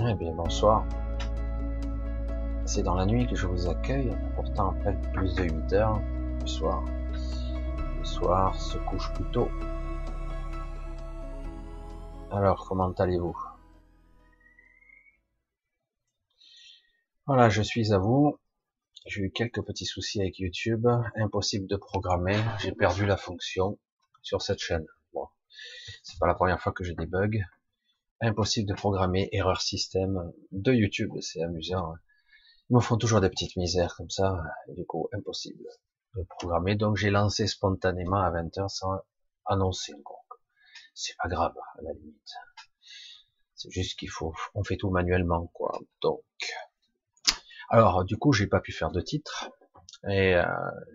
Eh bien, bonsoir. C'est dans la nuit que je vous accueille, pourtant après plus de 8 heures le soir. Le soir se couche plus tôt. Alors, comment allez-vous? Voilà, je suis à vous. J'ai eu quelques petits soucis avec YouTube, impossible de programmer, j'ai perdu la fonction sur cette chaîne. Bon, c'est pas la première fois que j'ai des bugs impossible de programmer, erreur système de YouTube, c'est amusant. Hein. Ils me font toujours des petites misères comme ça, du coup, impossible de programmer. Donc j'ai lancé spontanément à 20h sans annoncer. C'est pas grave, à la limite. C'est juste qu'il faut, on fait tout manuellement, quoi. Donc, alors, du coup, j'ai pas pu faire de titre. Et euh,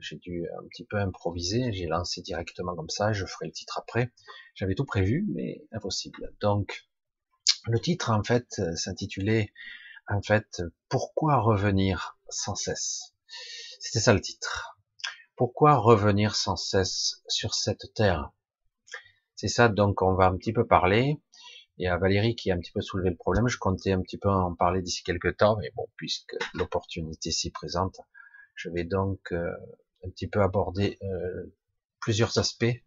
j'ai dû un petit peu improviser, j'ai lancé directement comme ça, je ferai le titre après. J'avais tout prévu, mais impossible. Donc, le titre, en fait, euh, s'intitulait, en fait, Pourquoi revenir sans cesse? C'était ça le titre. Pourquoi revenir sans cesse sur cette terre? C'est ça, donc on va un petit peu parler. Et à Valérie qui a un petit peu soulevé le problème, je comptais un petit peu en parler d'ici quelques temps, mais bon, puisque l'opportunité s'y présente, je vais donc euh, un petit peu aborder euh, plusieurs aspects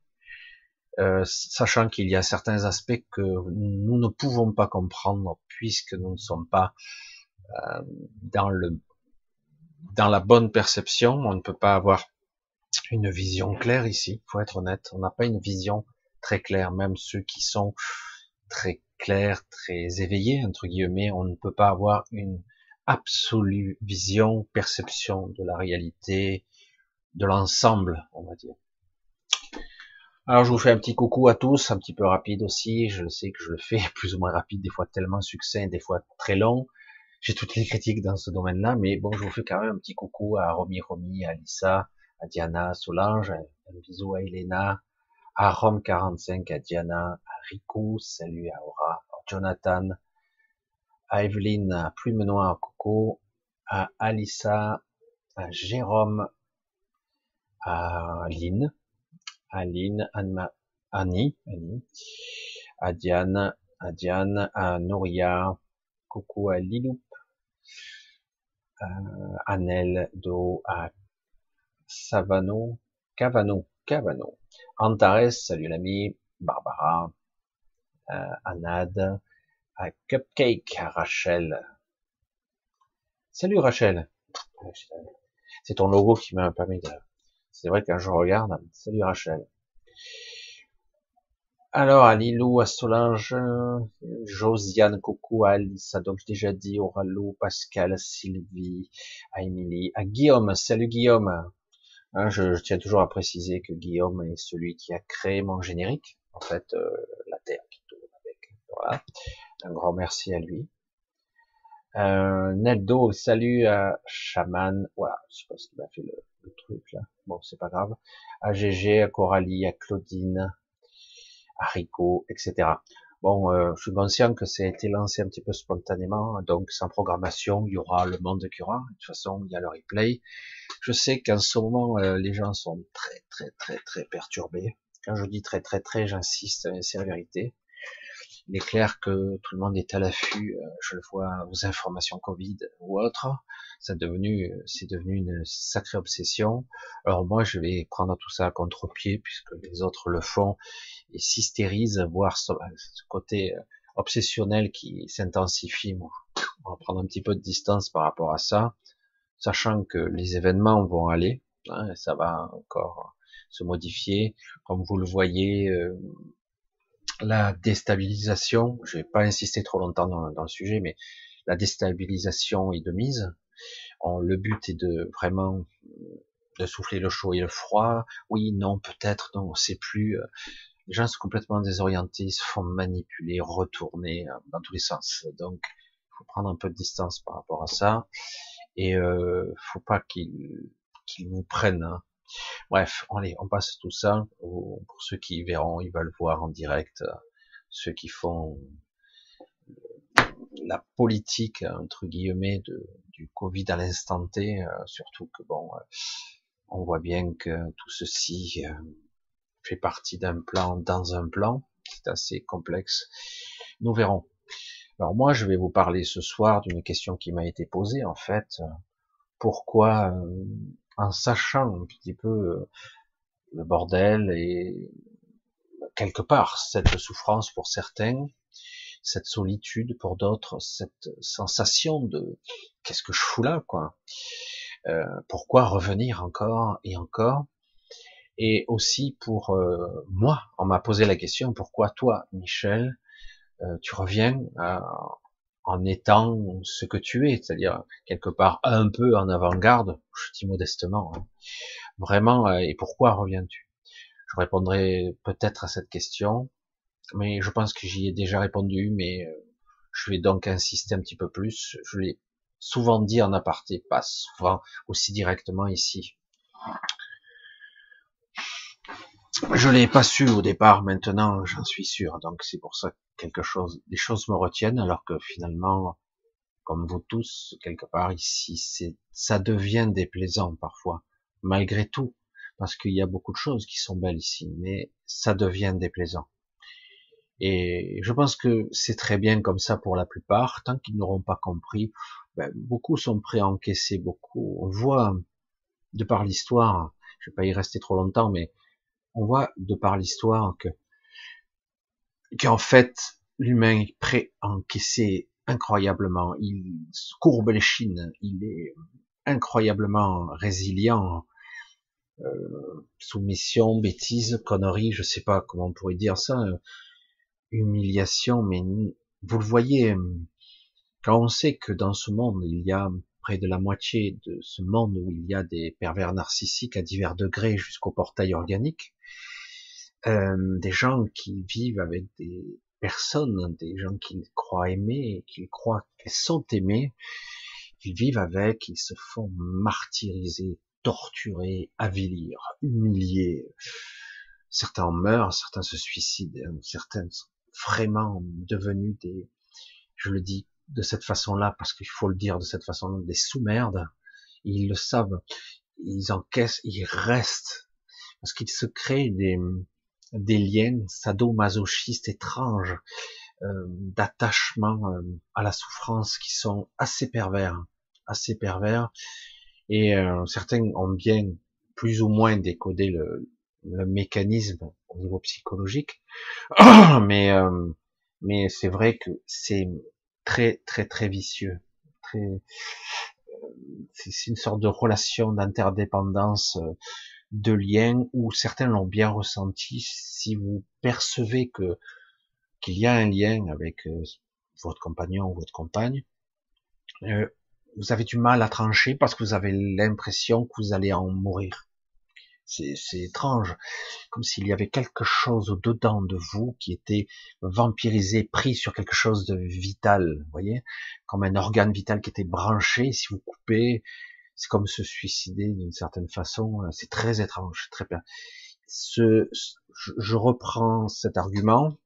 euh, sachant qu'il y a certains aspects que nous ne pouvons pas comprendre puisque nous ne sommes pas euh, dans le dans la bonne perception. On ne peut pas avoir une vision claire ici. Faut être honnête, on n'a pas une vision très claire. Même ceux qui sont très clairs, très éveillés entre guillemets, on ne peut pas avoir une absolue vision, perception de la réalité, de l'ensemble, on va dire. Alors je vous fais un petit coucou à tous, un petit peu rapide aussi, je sais que je le fais plus ou moins rapide, des fois tellement succinct, des fois très long. J'ai toutes les critiques dans ce domaine-là, mais bon, je vous fais quand même un petit coucou à Romy Romy, à Lisa, à Diana, à Solange, un bisou à Elena, à Rome45, à Diana, à Rico, salut à Aura, à Jonathan, à Evelyne, à Plume Noire, Coco, à Alissa, à Jérôme, à Lynn, Aline, Anne, Annie, Annie, à Diane, à Diane, coucou à Liloup, Do, Savano, Cavano, Cavano, Antares, salut l'ami, Barbara, à Anad, Cupcake, Rachel. Salut Rachel. C'est ton logo qui m'a permis de c'est vrai quand je regarde, salut Rachel. Alors, à Lilou, à Solange, Josiane, coucou, à Alissa, donc déjà dit, Oralou, Pascal, Sylvie, à Émilie, à Guillaume, salut Guillaume. Hein, je, tiens toujours à préciser que Guillaume est celui qui a créé mon générique, en fait, euh, la Terre qui tourne avec. Voilà. Un grand merci à lui. Euh, salut à Chaman. Voilà, je sais pas ce qu'il m'a fait le, le truc là. Bon, c'est pas grave. À GG, à Coralie, à Claudine, à Rico, etc. Bon, euh, je suis conscient que ça a été lancé un petit peu spontanément, donc sans programmation, il y aura le monde qui aura. De toute façon, il y a le replay. Je sais qu'en ce moment, euh, les gens sont très, très, très, très perturbés. Quand je dis très, très, très, j'insiste, c'est la vérité. Il est clair que tout le monde est à l'affût, euh, je le vois aux informations Covid ou autres. C'est devenu, c'est devenu une sacrée obsession. Alors moi, je vais prendre tout ça à contre-pied puisque les autres le font et s'hystérisent, voire ce, côté euh, obsessionnel qui s'intensifie. On va prendre un petit peu de distance par rapport à ça, sachant que les événements vont aller, hein, ça va encore se modifier. Comme vous le voyez, euh, la déstabilisation, je vais pas insister trop longtemps dans, le sujet, mais la déstabilisation est de mise. le but est de vraiment de souffler le chaud et le froid. Oui, non, peut-être, non, on sait plus. Les gens sont complètement désorientés, ils se font manipuler, retourner euh, dans tous les sens. Donc, il faut prendre un peu de distance par rapport à ça. Et euh, faut pas qu'ils qu'ils vous prennent hein. Bref, allez, on passe tout ça. Pour ceux qui verront, ils veulent voir en direct, euh, ceux qui font la politique entre guillemets de, du Covid à l'instant T, euh, surtout que bon, euh, on voit bien que tout ceci fait partie d'un plan dans un plan, c'est assez complexe. Nous verrons. Alors moi, je vais vous parler ce soir d'une question qui m'a été posée en fait. Pourquoi, en sachant un petit peu euh, le bordel et quelque part cette souffrance pour certains, cette solitude pour d'autres, cette sensation de qu'est-ce que je fous là quoi? Euh, Pourquoi revenir encore et encore? Et aussi pour moi, on m'a posé la question pourquoi toi, Michel, euh, tu reviens en étant ce que tu es, c'est-à-dire quelque part un peu en avant-garde, je dis modestement, hein. vraiment, euh, et pourquoi reviens-tu? Je répondrai peut-être à cette question, mais je pense que j'y ai déjà répondu, mais euh, je vais donc insister un petit peu plus, je l'ai souvent dit en aparté, pas souvent aussi directement ici. Je l'ai pas su au départ, maintenant j'en suis sûr, donc c'est pour ça que quelque chose, des choses me retiennent, alors que finalement, comme vous tous, quelque part ici, c'est, ça devient déplaisant parfois, malgré tout, parce qu'il y a beaucoup de choses qui sont belles ici, mais ça devient déplaisant. Et je pense que c'est très bien comme ça pour la plupart, tant qu'ils n'auront pas compris, ben, beaucoup sont prêts à encaisser beaucoup. On voit, de par l'histoire, je vais pas y rester trop longtemps, mais on voit de par l'histoire que qu'en fait l'humain est prêt à encaisser incroyablement. Il courbe les chines, il est incroyablement résilient. Euh, soumission, bêtise, connerie, je sais pas comment on pourrait dire ça, humiliation, mais vous le voyez, quand on sait que dans ce monde, il y a près de la moitié de ce monde où il y a des pervers narcissiques à divers degrés jusqu'au portail organique, euh, des gens qui vivent avec des personnes, des gens qu'ils croient aimer, qu'ils croient qu'elles sont aimées, qu'ils vivent avec, ils se font martyriser, torturer, avilir, humilier. Certains meurent, certains se suicident, certains sont vraiment devenus des, je le dis de cette façon-là parce qu'il faut le dire de cette façon-là, des sous-merdes. Ils le savent, ils encaissent, ils restent parce qu'ils se créent des, des liens sadomasochistes étranges, euh, d'attachement euh, à la souffrance qui sont assez pervers, assez pervers. Et euh, certains ont bien plus ou moins décodé le, le mécanisme au niveau psychologique, mais euh, mais c'est vrai que c'est très très très vicieux, très c'est une sorte de relation d'interdépendance de liens où certains l'ont bien ressenti. Si vous percevez que qu'il y a un lien avec euh, votre compagnon ou votre compagne, euh, vous avez du mal à trancher parce que vous avez l'impression que vous allez en mourir. C'est étrange, comme s'il y avait quelque chose au-dedans de vous qui était vampirisé, pris sur quelque chose de vital, voyez, comme un organe vital qui était branché. Si vous coupez, c'est comme se suicider d'une certaine façon. Euh, c'est très étrange, très bien. Ce, je reprends cet argument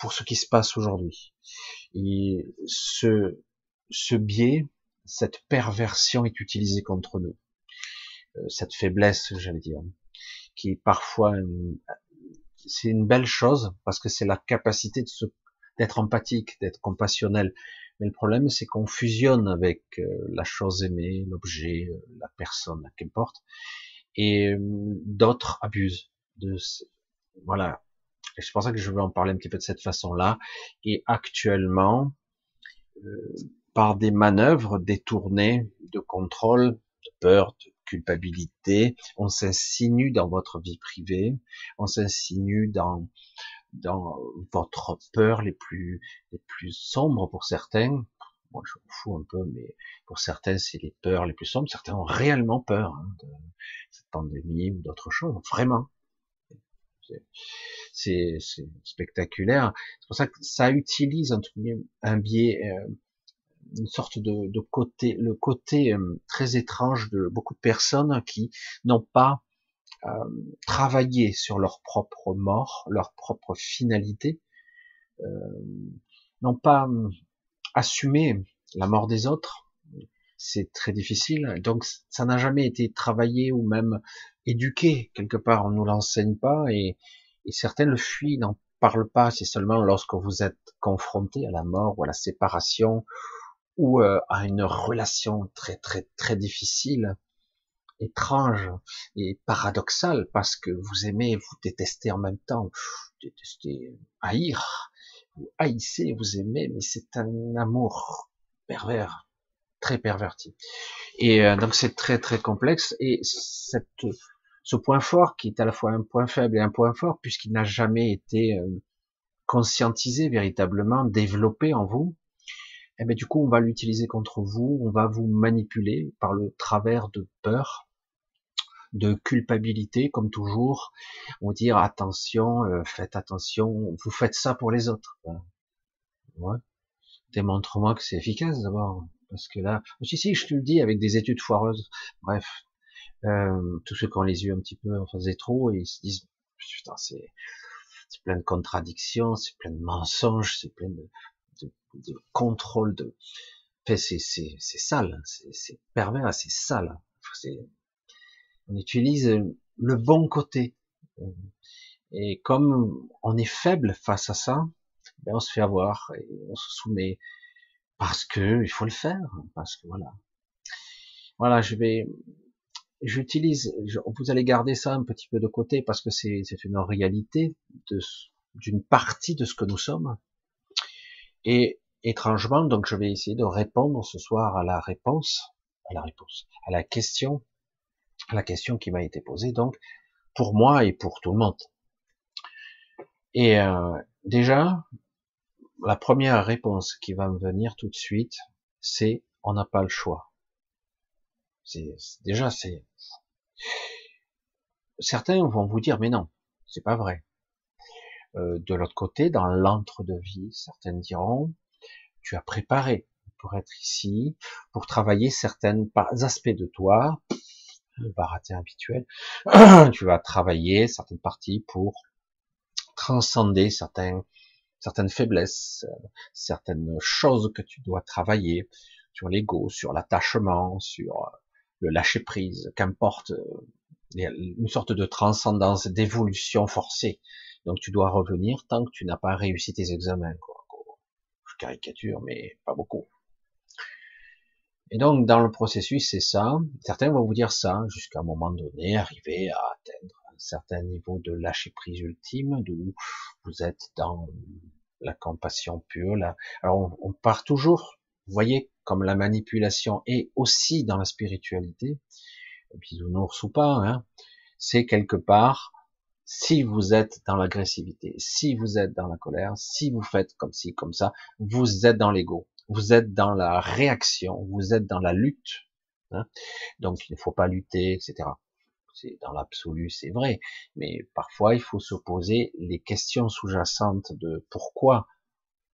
pour ce qui se passe aujourd'hui. Et ce, ce biais, cette perversion est utilisée contre nous. Euh, cette faiblesse, j'allais dire, qui est parfois, c'est une belle chose parce que c'est la capacité de se, d'être empathique, d'être compassionnel, mais le problème, c'est qu'on fusionne avec euh, la chose aimée, l'objet, euh, la personne, qu'importe, et euh, d'autres abusent de voilà. C'est pour ça que je veux en parler un petit peu de cette façon-là. Et actuellement, par des manœuvres détournées de contrôle, de peur, de culpabilité, on s'insinue dans votre vie privée, on s'insinue dans dans votre peur les plus les plus sombres pour certains. Moi, je m'en fous un peu, mais pour certains, c'est les peurs les plus sombres. Certains ont réellement peur hein, de cette pandémie ou d'autres choses, vraiment. C'est spectaculaire. C'est pour ça que ça utilise un biais, euh, une sorte de, de, côté, le côté euh, très étrange de beaucoup de personnes qui n'ont pas euh, travailler sur leur propre mort, leur propre finalité, euh, non pas euh, assumer la mort des autres, c'est très difficile. Donc ça n'a jamais été travaillé ou même éduqué quelque part. On nous l'enseigne pas et, et certains le fuient dans parle pas, c'est seulement lorsque vous êtes confronté à la mort ou à la séparation ou euh, à une relation très très très difficile, étrange et paradoxale parce que vous aimez, vous détestez en même temps, vous détestez haïr, vous haïssez, vous aimez, mais c'est un amour pervers, très perverti. Et euh, donc c'est très très complexe et cette ce point fort qui est à la fois un point faible et un point fort puisqu'il n'a jamais été euh, conscientisé véritablement, développé en vous, eh bien du coup on va l'utiliser contre vous, on va vous manipuler par le travers de peur, de culpabilité comme toujours, on dire attention, euh, faites attention, vous faites ça pour les autres. Ouais. Démontre-moi que c'est efficace d'abord, parce que là, si si, je te le dis avec des études foireuses. Bref, euh, tous ceux qui ont les yeux un petit peu en face des trous, ils se disent putain c'est c'est plein de contradictions, c'est plein de mensonges, c'est plein de, de, de contrôle de. Enfin, c'est c'est c'est sale, c'est pervers, c'est sale. On utilise le bon côté. Et comme on est faible face à ça, ben on se fait avoir et on se soumet parce que il faut le faire, parce que voilà. Voilà, je vais j'utilise, vous allez garder ça un petit peu de côté parce que c'est une réalité d'une partie de ce que nous sommes. Et étrangement, donc je vais essayer de répondre ce soir à la réponse, à la réponse, à la question, la question qui m'a été posée, donc pour moi et pour tout le monde. Et euh, déjà, la première réponse qui va me venir tout de suite, c'est on n'a pas le choix. C'est déjà c'est certains vont vous dire mais non, c'est pas vrai. Euh, de l'autre côté, dans l'entre de vie, certains diront tu as préparé pour être ici, pour travailler certains aspects de toi, le habituel. tu vas travailler certaines parties pour transcender certains, certaines faiblesses, certaines choses que tu dois travailler sur l'ego, sur l'attachement, sur le lâcher prise, qu'importe, une sorte de transcendance, d'évolution forcée. Donc tu dois revenir tant que tu n'as pas réussi tes examens. Quoi. Je caricature, mais pas beaucoup. Et donc dans le processus, c'est ça. Certains vont vous dire ça jusqu'à un moment donné, arriver à atteindre un certain niveau de lâcher prise ultime, d'où vous êtes dans la compassion pure. Là. Alors on part toujours vous voyez, comme la manipulation est aussi dans la spiritualité, bisounours ou pas, hein, c'est quelque part, si vous êtes dans l'agressivité, si vous êtes dans la colère, si vous faites comme ci, comme ça, vous êtes dans l'ego, vous êtes dans la réaction, vous êtes dans la lutte. Hein. Donc il ne faut pas lutter, etc. C'est dans l'absolu, c'est vrai, mais parfois il faut se poser les questions sous-jacentes de pourquoi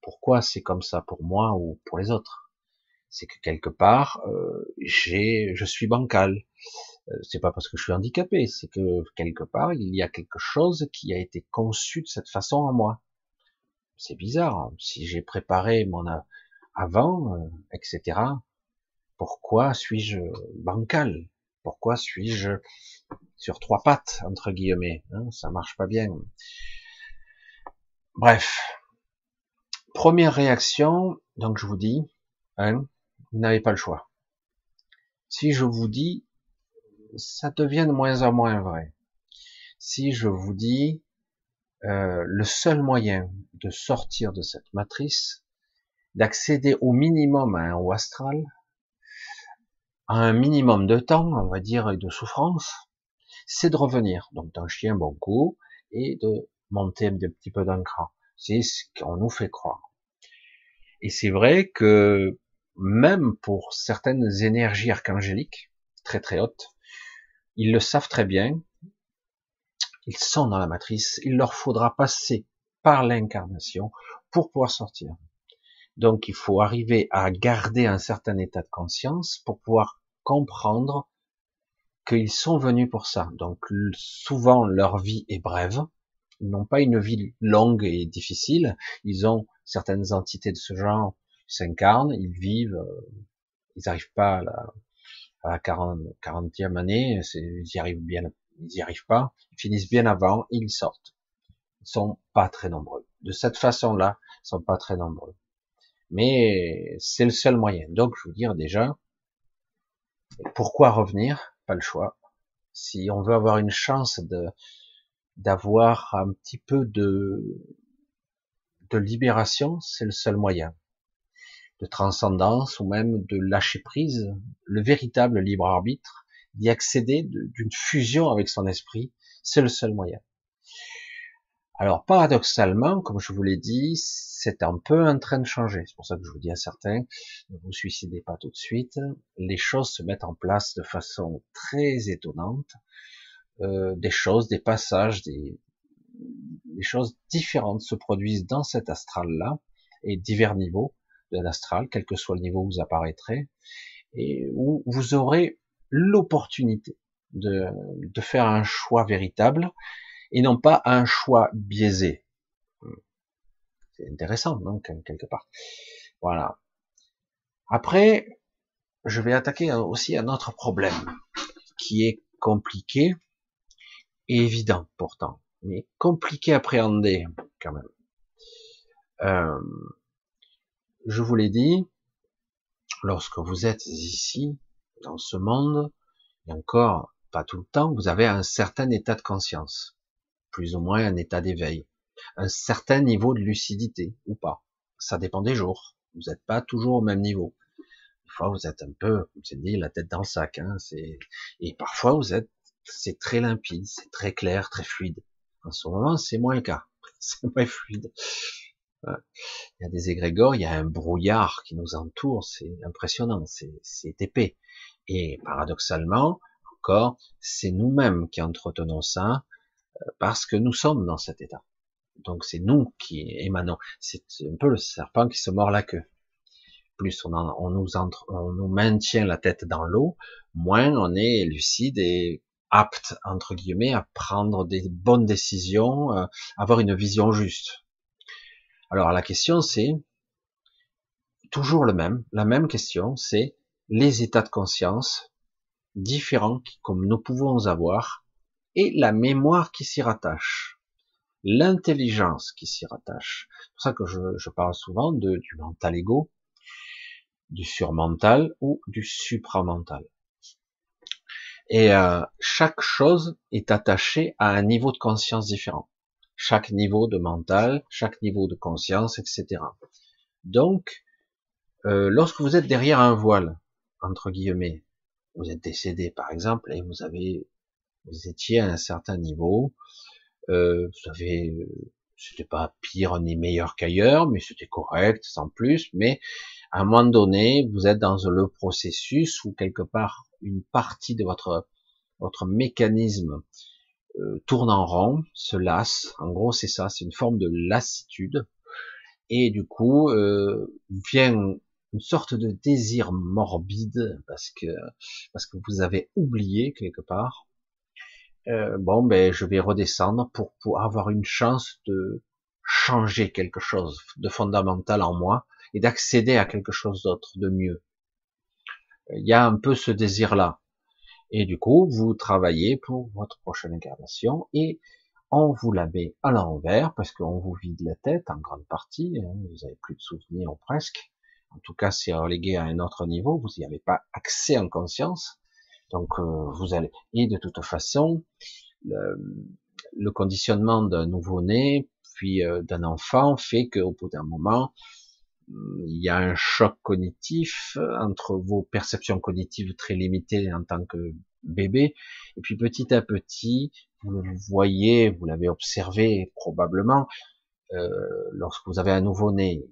pourquoi c'est comme ça pour moi ou pour les autres C'est que quelque part, euh, j'ai, je suis bancal. Euh, c'est pas parce que je suis handicapé, c'est que quelque part il y a quelque chose qui a été conçu de cette façon en moi. C'est bizarre. Hein. Si j'ai préparé mon avant, euh, etc. Pourquoi suis-je bancal? Pourquoi suis-je sur trois pattes entre guillemets hein Ça marche pas bien. Bref, Première réaction, donc je vous dis, hein, vous n'avez pas le choix. Si je vous dis, ça devient de moins en moins vrai. Si je vous dis, euh, le seul moyen de sortir de cette matrice, d'accéder au minimum à un haut astral, à un minimum de temps, on va dire, et de souffrance, c'est de revenir, donc d'un chien bon et de monter un petit peu d'un cran. C'est ce qu'on nous fait croire. Et c'est vrai que même pour certaines énergies archangéliques, très très hautes, ils le savent très bien, ils sont dans la matrice, il leur faudra passer par l'incarnation pour pouvoir sortir. Donc il faut arriver à garder un certain état de conscience pour pouvoir comprendre qu'ils sont venus pour ça. Donc souvent leur vie est brève, ils n'ont pas une vie longue et difficile, ils ont certaines entités de ce genre s'incarnent, ils vivent, euh, ils n'arrivent pas à la, à la 40, 40e année, ils y arrivent bien, ils y arrivent pas, ils finissent bien avant, ils sortent. sont pas très nombreux. De cette façon-là, ils sont pas très nombreux. Mais c'est le seul moyen. Donc, je veux dire déjà, pourquoi revenir? Pas le choix. Si on veut avoir une chance de d'avoir un petit peu de de libération, c'est le seul moyen. De transcendance ou même de lâcher prise, le véritable libre arbitre, d'y accéder d'une fusion avec son esprit, c'est le seul moyen. Alors paradoxalement, comme je vous l'ai dit, c'est un peu en train de changer. C'est pour ça que je vous dis à certains, ne vous suicidez pas tout de suite. Les choses se mettent en place de façon très étonnante. Euh, des choses, des passages, des, choses différentes se produisent dans cet astral-là et divers niveaux de l'astral, quel que soit le niveau où vous apparaîtrez, et où vous aurez l'opportunité de, de faire un choix véritable et non pas un choix biaisé. C'est intéressant, non, quelque part. Voilà. Après, je vais attaquer aussi un autre problème qui est compliqué et évident pourtant, mais compliqué à appréhender quand même. Euh, je vous l'ai dit, lorsque vous êtes ici, dans ce monde, et encore pas tout le temps, vous avez un certain état de conscience, plus ou moins un état d'éveil, un certain niveau de lucidité ou pas. Ça dépend des jours. Vous n'êtes pas toujours au même niveau. Des fois, vous êtes un peu, comme c'est dit, la tête dans le sac. Hein, et parfois, vous êtes, c'est très limpide, c'est très clair, très fluide. En ce moment, c'est moins le cas. C'est moins fluide. Il y a des égrégores, il y a un brouillard qui nous entoure, c'est impressionnant, c'est épais. Et paradoxalement, encore, c'est nous-mêmes qui entretenons ça, parce que nous sommes dans cet état. Donc c'est nous qui émanons. C'est un peu le serpent qui se mord la queue. Plus on, nous entre, on nous maintient la tête dans l'eau, moins on est lucide et apte entre guillemets à prendre des bonnes décisions, euh, avoir une vision juste. Alors la question c'est toujours le même, la même question, c'est les états de conscience différents comme nous pouvons avoir et la mémoire qui s'y rattache, l'intelligence qui s'y rattache. C'est pour ça que je, parle souvent de, du mental ego, du surmental ou du supramental. Et euh, chaque chose est attachée à un niveau de conscience différent. Chaque niveau de mental, chaque niveau de conscience, etc. Donc, euh, lorsque vous êtes derrière un voile, entre guillemets, vous êtes décédé par exemple, et vous avez, vous étiez à un certain niveau, euh, vous avez, c'était pas pire ni meilleur qu'ailleurs, mais c'était correct, sans plus, mais à un moment donné, vous êtes dans le processus où quelque part une partie de votre votre mécanisme euh, tourne en rond, se lasse. En gros, c'est ça, c'est une forme de lassitude. Et du coup, euh, vient une sorte de désir morbide parce que parce que vous avez oublié quelque part. Euh, bon, ben, je vais redescendre pour, pour avoir une chance de changer quelque chose de fondamental en moi et d'accéder à quelque chose d'autre, de mieux. Il y a un peu ce désir-là. Et du coup, vous travaillez pour votre prochaine incarnation et on vous la met à l'envers parce qu'on vous vide la tête en grande partie. Hein, vous avez plus de souvenirs ou presque. En tout cas, c'est relégué à un autre niveau. Vous n'y avez pas accès en conscience. Donc, euh, vous allez. Et de toute façon, le, conditionnement d'un nouveau-né puis euh, d'un enfant fait qu'au bout d'un moment, il y a un choc cognitif entre vos perceptions cognitives très limitées en tant que bébé, et puis petit à petit, vous le voyez, vous l'avez observé probablement, euh, lorsque vous avez un nouveau-né,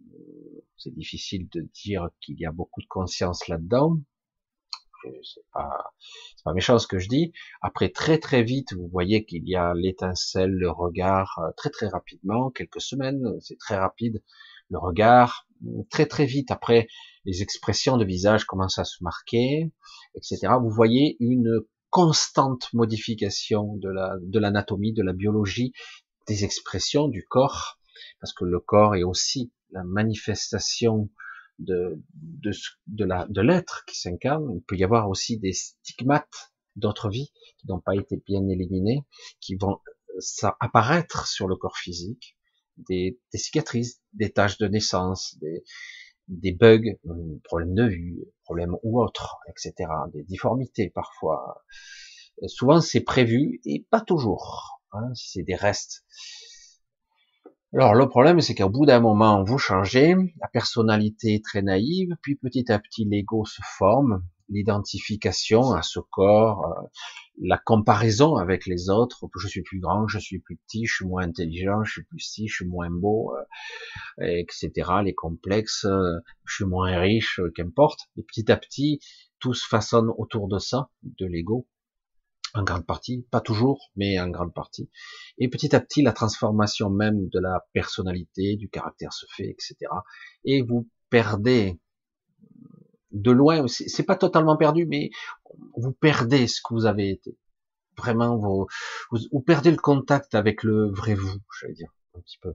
c'est difficile de dire qu'il y a beaucoup de conscience là-dedans. C'est pas, c'est pas méchant ce que je dis. Après, très très vite, vous voyez qu'il y a l'étincelle, le regard, euh, très très rapidement, quelques semaines, c'est très rapide, le regard, très très vite après les expressions de visage commencent à se marquer, etc. Vous voyez une constante modification de la de l'anatomie, de la biologie, des expressions du corps, parce que le corps est aussi la manifestation de de, de la de l'être qui s'incarne. Il peut y avoir aussi des stigmates d'autres vies qui n'ont pas été bien éliminés, qui vont ça apparaître sur le corps physique, des, des cicatrices, des taches de naissance, des, des bugs, problèmes de vue, problèmes ou autres, etc., des difformités parfois. Souvent c'est prévu et pas toujours, hein, c'est des restes. Alors le problème c'est qu'au bout d'un moment vous changez, la personnalité est très naïve, puis petit à petit l'ego se forme, l'identification à ce corps, euh, la comparaison avec les autres, je suis plus grand, je suis plus petit, je suis moins intelligent, je suis plus si, je suis moins beau, euh, etc. Les complexes, euh, je suis moins riche, qu'importe. Et petit à petit, tout se façonne autour de ça, de l'ego, en grande partie, pas toujours, mais en grande partie. Et petit à petit, la transformation même de la personnalité, du caractère se fait, etc. Et vous perdez de loin, c'est pas totalement perdu, mais vous perdez ce que vous avez été. Vraiment, vous, vous, perdez le contact avec le vrai vous, je vais dire, un petit peu,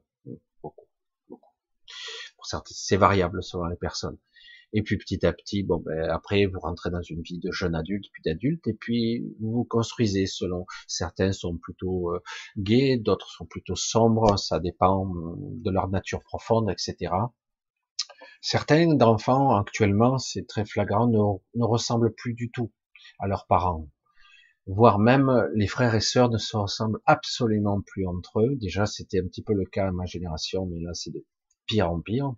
beaucoup, beaucoup. Pour certains, c'est variable selon les personnes. Et puis petit à petit, bon ben après vous rentrez dans une vie de jeune adulte puis d'adulte et puis vous vous construisez selon. Certains sont plutôt euh, gays, d'autres sont plutôt sombres, ça dépend de leur nature profonde, etc. Certains d'enfants actuellement, c'est très flagrant, ne, ressemblent plus du tout à leurs parents. Voire même les frères et sœurs ne se ressemblent absolument plus entre eux. Déjà, c'était un petit peu le cas à ma génération, mais là, c'est de pire en pire.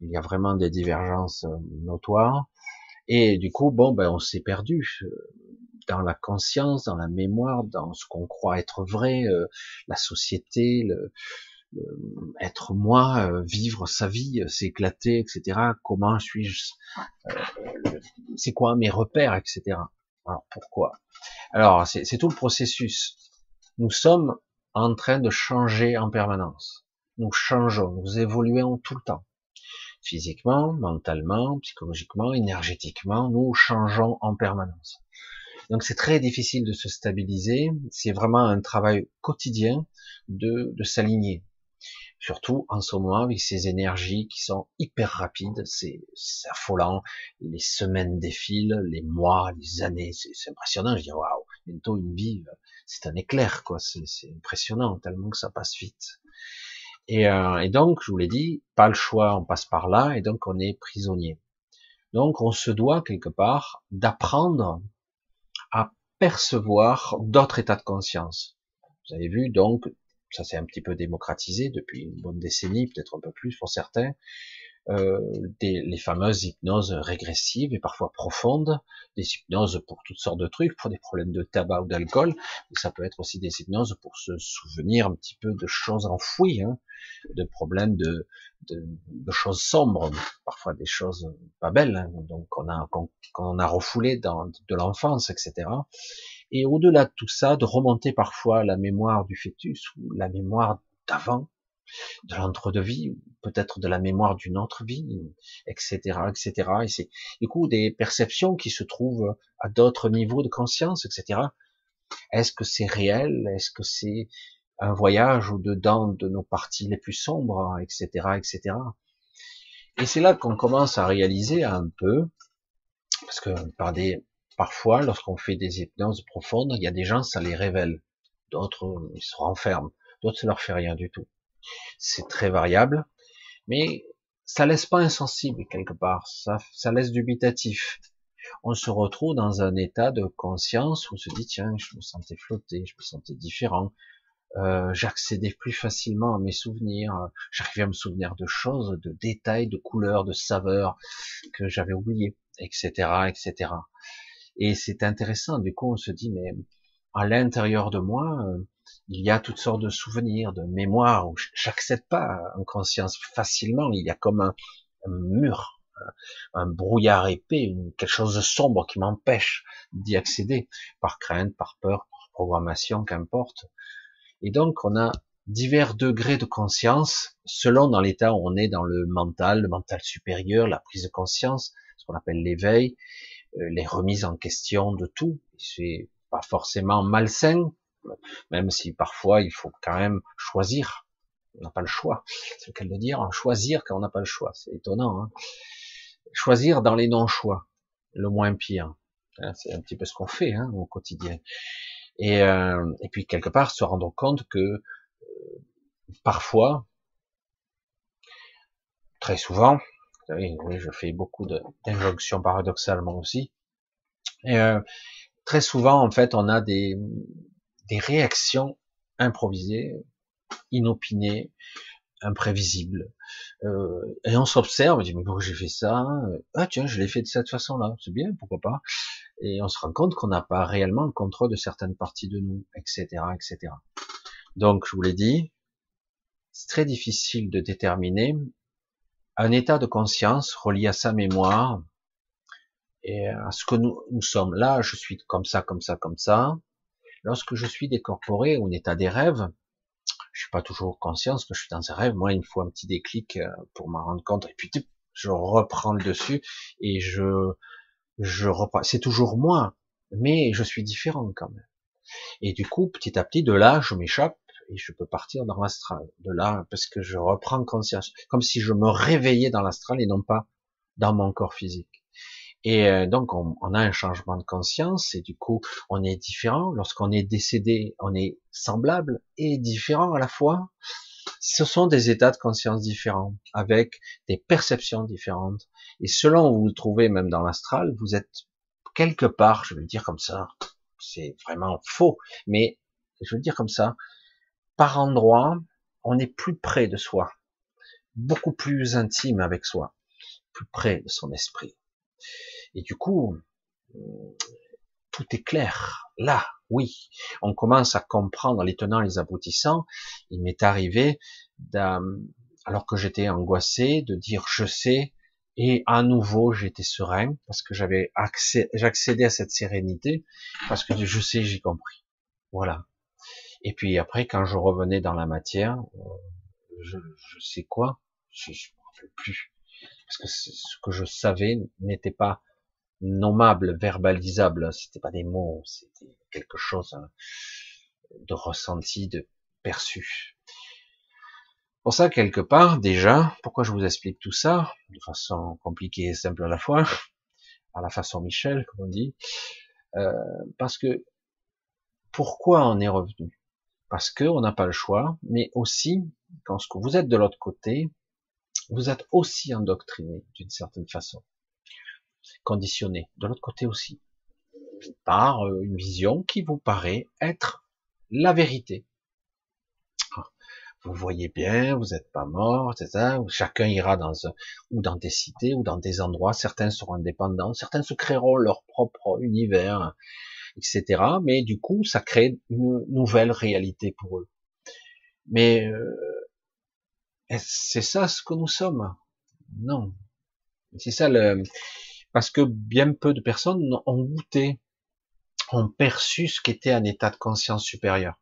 Il y a vraiment des divergences euh, notoires. Et du coup, bon, ben, on s'est perdu euh, dans la conscience, dans la mémoire, dans ce qu'on croit être vrai, euh, la société, le, être moi, euh, vivre sa vie, euh, s'éclater, etc. Comment suis-je C'est quoi mes repères, etc. Alors pourquoi? Alors c'est tout le processus. Nous sommes en train de changer en permanence. Nous changeons, nous évoluons tout le temps. Physiquement, mentalement, psychologiquement, énergétiquement, nous changeons en permanence. Donc c'est très difficile de se stabiliser. C'est vraiment un travail quotidien de, de s'aligner. Surtout en ce moment avec ces énergies qui sont hyper rapides, c'est affolant. Les semaines défilent, les mois, les années, c'est impressionnant. Je dis waouh, bientôt une vie, c'est un éclair quoi. C'est impressionnant tellement que ça passe vite. Et, euh, et donc, je vous l'ai dit, pas le choix, on passe par là, et donc on est prisonnier. Donc, on se doit quelque part d'apprendre à percevoir d'autres états de conscience. Vous avez vu donc ça s'est un petit peu démocratisé depuis une bonne décennie, peut-être un peu plus pour certains, euh, des, les fameuses hypnoses régressives et parfois profondes, des hypnoses pour toutes sortes de trucs, pour des problèmes de tabac ou d'alcool, ça peut être aussi des hypnoses pour se souvenir un petit peu de choses enfouies, hein, de problèmes de, de, de, choses sombres, parfois des choses pas belles, hein, donc qu'on a qu'on a refoulé dans de l'enfance, etc et au-delà de tout ça, de remonter parfois la mémoire du fœtus ou la mémoire d'avant, de l'entre-deux-vie, peut-être de la mémoire d'une autre vie, etc., etc. Et c'est du coup des perceptions qui se trouvent à d'autres niveaux de conscience, etc. Est-ce que c'est réel? Est-ce que c'est un voyage au-dedans de nos parties les plus sombres, etc., etc. Et c'est là qu'on commence à réaliser un peu, parce que Parfois, lorsqu'on fait des hypnoses profondes, il y a des gens, ça les révèle. D'autres, ils se renferment. D'autres, ça leur fait rien du tout. C'est très variable. Mais ça laisse pas insensible quelque part. Ça, ça laisse dubitatif. On se retrouve dans un état de conscience où on se dit, tiens, je me sentais flotter, je me sentais différent. Euh, j'accédais plus facilement à mes souvenirs, j'arrivais à me souvenir de choses, de détails, de couleurs, de saveurs que j'avais oubliées, etc., etc. Et c'est intéressant, du coup on se dit, mais à l'intérieur de moi, euh, il y a toutes sortes de souvenirs, de mémoires où j'accède pas en conscience facilement, il y a comme un, mur, un, brouillard épais, quelque chose de sombre qui m'empêche d'y accéder, par crainte, par peur, par programmation, qu'importe. Et donc on a divers degrés de conscience selon dans l'état où on est dans le mental, le mental supérieur, la prise de conscience, ce qu'on appelle l'éveil, euh, les remises en question de tout. C'est pas forcément malsain, même si parfois il faut quand même choisir. On n'a pas le choix. C'est le cas de dire, hein, choisir quand on n'a pas le choix. C'est étonnant. Hein choisir dans les non-choix, le moins pire. Hein, c'est un petit peu ce qu'on fait hein, au quotidien. Et, euh, et puis quelque part se rendre compte que euh, parfois, très souvent, oui, oui, je fais beaucoup d'injonctions paradoxalement aussi. Euh, très souvent, en fait, on a des, des réactions improvisées, inopinées, imprévisibles. Euh, et on s'observe, on dit mais pourquoi j'ai fait ça? Ah tiens, je l'ai fait de cette façon-là, c'est bien, pourquoi pas? Et on se rend compte qu'on n'a pas réellement le contrôle de certaines parties de nous, etc., etc. Donc, je vous l'ai dit, c'est très difficile de déterminer un état de conscience relié à sa mémoire et à ce que nous, nous sommes. Là, je suis comme ça, comme ça, comme ça. Lorsque je suis décorporé au état des rêves, je suis pas toujours conscient que je suis dans un rêve. Moi, il me faut un petit déclic euh, pour m'en rendre compte. Et puis, je reprends le dessus et je, je reprends. C'est toujours moi, mais je suis différent quand même. Et du coup, petit à petit, de là, je m'échappe et je peux partir dans l'astral. De là, parce que je reprends conscience, comme si je me réveillais dans l'astral et non pas dans mon corps physique. Et euh, donc, on, a un changement de conscience et du coup, on est différent. Lorsqu'on est décédé, on est semblable et différent à la fois. Ce sont des états de conscience différents, avec des perceptions différentes. Et selon où vous vous trouvez, même dans l'astral, vous êtes quelque part, je vais le dire comme ça, c'est vraiment faux, mais je veux dire comme ça, par endroit, on est plus près de soi, beaucoup plus intime avec soi, plus près de son esprit. Et du coup, tout est clair. Là, oui, on commence à comprendre les tenants, les aboutissants. Il m'est arrivé, alors que j'étais angoissé, de dire je sais, et à nouveau j'étais serein parce que j'avais accès, j'accédais à cette sérénité parce que je sais, j'ai compris. Voilà. Et puis après, quand je revenais dans la matière, euh, je, je sais quoi, je, je me rappelle plus parce que ce que je savais n'était pas nommable, verbalisable. C'était pas des mots, c'était quelque chose hein, de ressenti, de perçu. Pour ça, quelque part, déjà, pourquoi je vous explique tout ça, de façon compliquée et simple à la fois, à la façon Michel, comme on dit, euh, parce que pourquoi on est revenu? Parce que on n'a pas le choix, mais aussi quand vous êtes de l'autre côté, vous êtes aussi endoctriné d'une certaine façon conditionné de l'autre côté aussi, par euh, une vision qui vous paraît être la vérité. Ah, vous voyez bien, vous n'êtes pas mort, etc. Chacun ira dans un, ou dans des cités ou dans des endroits. Certains seront indépendants, certains se créeront leur propre univers, etc. Mais du coup, ça crée une nouvelle réalité pour eux. Mais euh, c'est ça ce que nous sommes? Non. C'est ça le parce que bien peu de personnes ont goûté, ont perçu ce qu'était un état de conscience supérieur,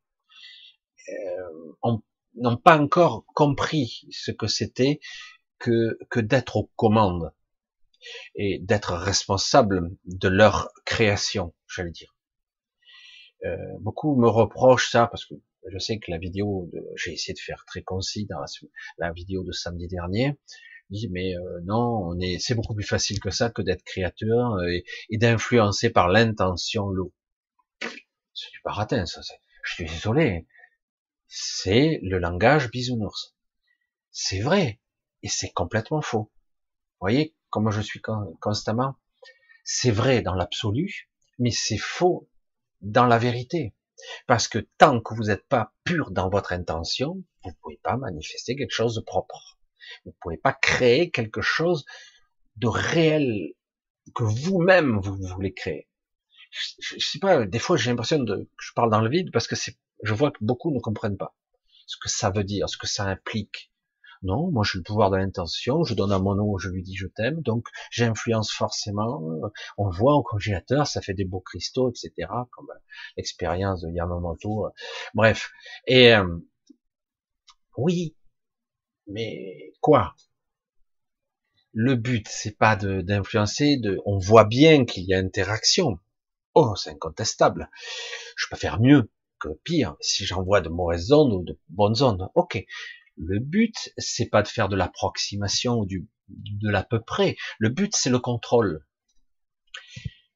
euh, n'ont pas encore compris ce que c'était que, que d'être aux commandes et d'être responsable de leur création, j'allais dire. Euh, beaucoup me reprochent ça parce que je sais que la vidéo, j'ai essayé de faire très concis dans la, vidéo de samedi dernier, dit mais euh, non, on est, c'est beaucoup plus facile que ça que d'être créateur euh, et, d'influencer par l'intention l'eau. C'est du baratin, ça. Je suis désolé. C'est le langage bisounours. C'est vrai et c'est complètement faux. Vous voyez comment je suis constamment? C'est vrai dans l'absolu, mais c'est faux dans la vérité. Parce que tant que vous n'êtes pas pur dans votre intention, vous ne pouvez pas manifester quelque chose de propre. Vous ne pouvez pas créer quelque chose de réel que vous-même vous voulez créer. Je, sais pas, des fois j'ai l'impression de je parle dans le vide parce que c'est, je vois que beaucoup ne comprennent pas ce que ça veut dire, ce que ça implique. Non, moi j'ai le pouvoir de l'intention, je donne à mon nom, je lui dis je t'aime, donc j'influence forcément. On voit au congélateur, ça fait des beaux cristaux, etc. Comme l'expérience de Yamamoto. Bref, et euh, oui, mais quoi? Le but, c'est pas d'influencer, de, on voit bien qu'il y a interaction. Oh, c'est incontestable. Je peux faire mieux que pire si j'envoie de mauvaises ondes ou de bonnes ondes. Ok. Le but, c'est pas de faire de l'approximation ou de l'à peu près. Le but, c'est le contrôle.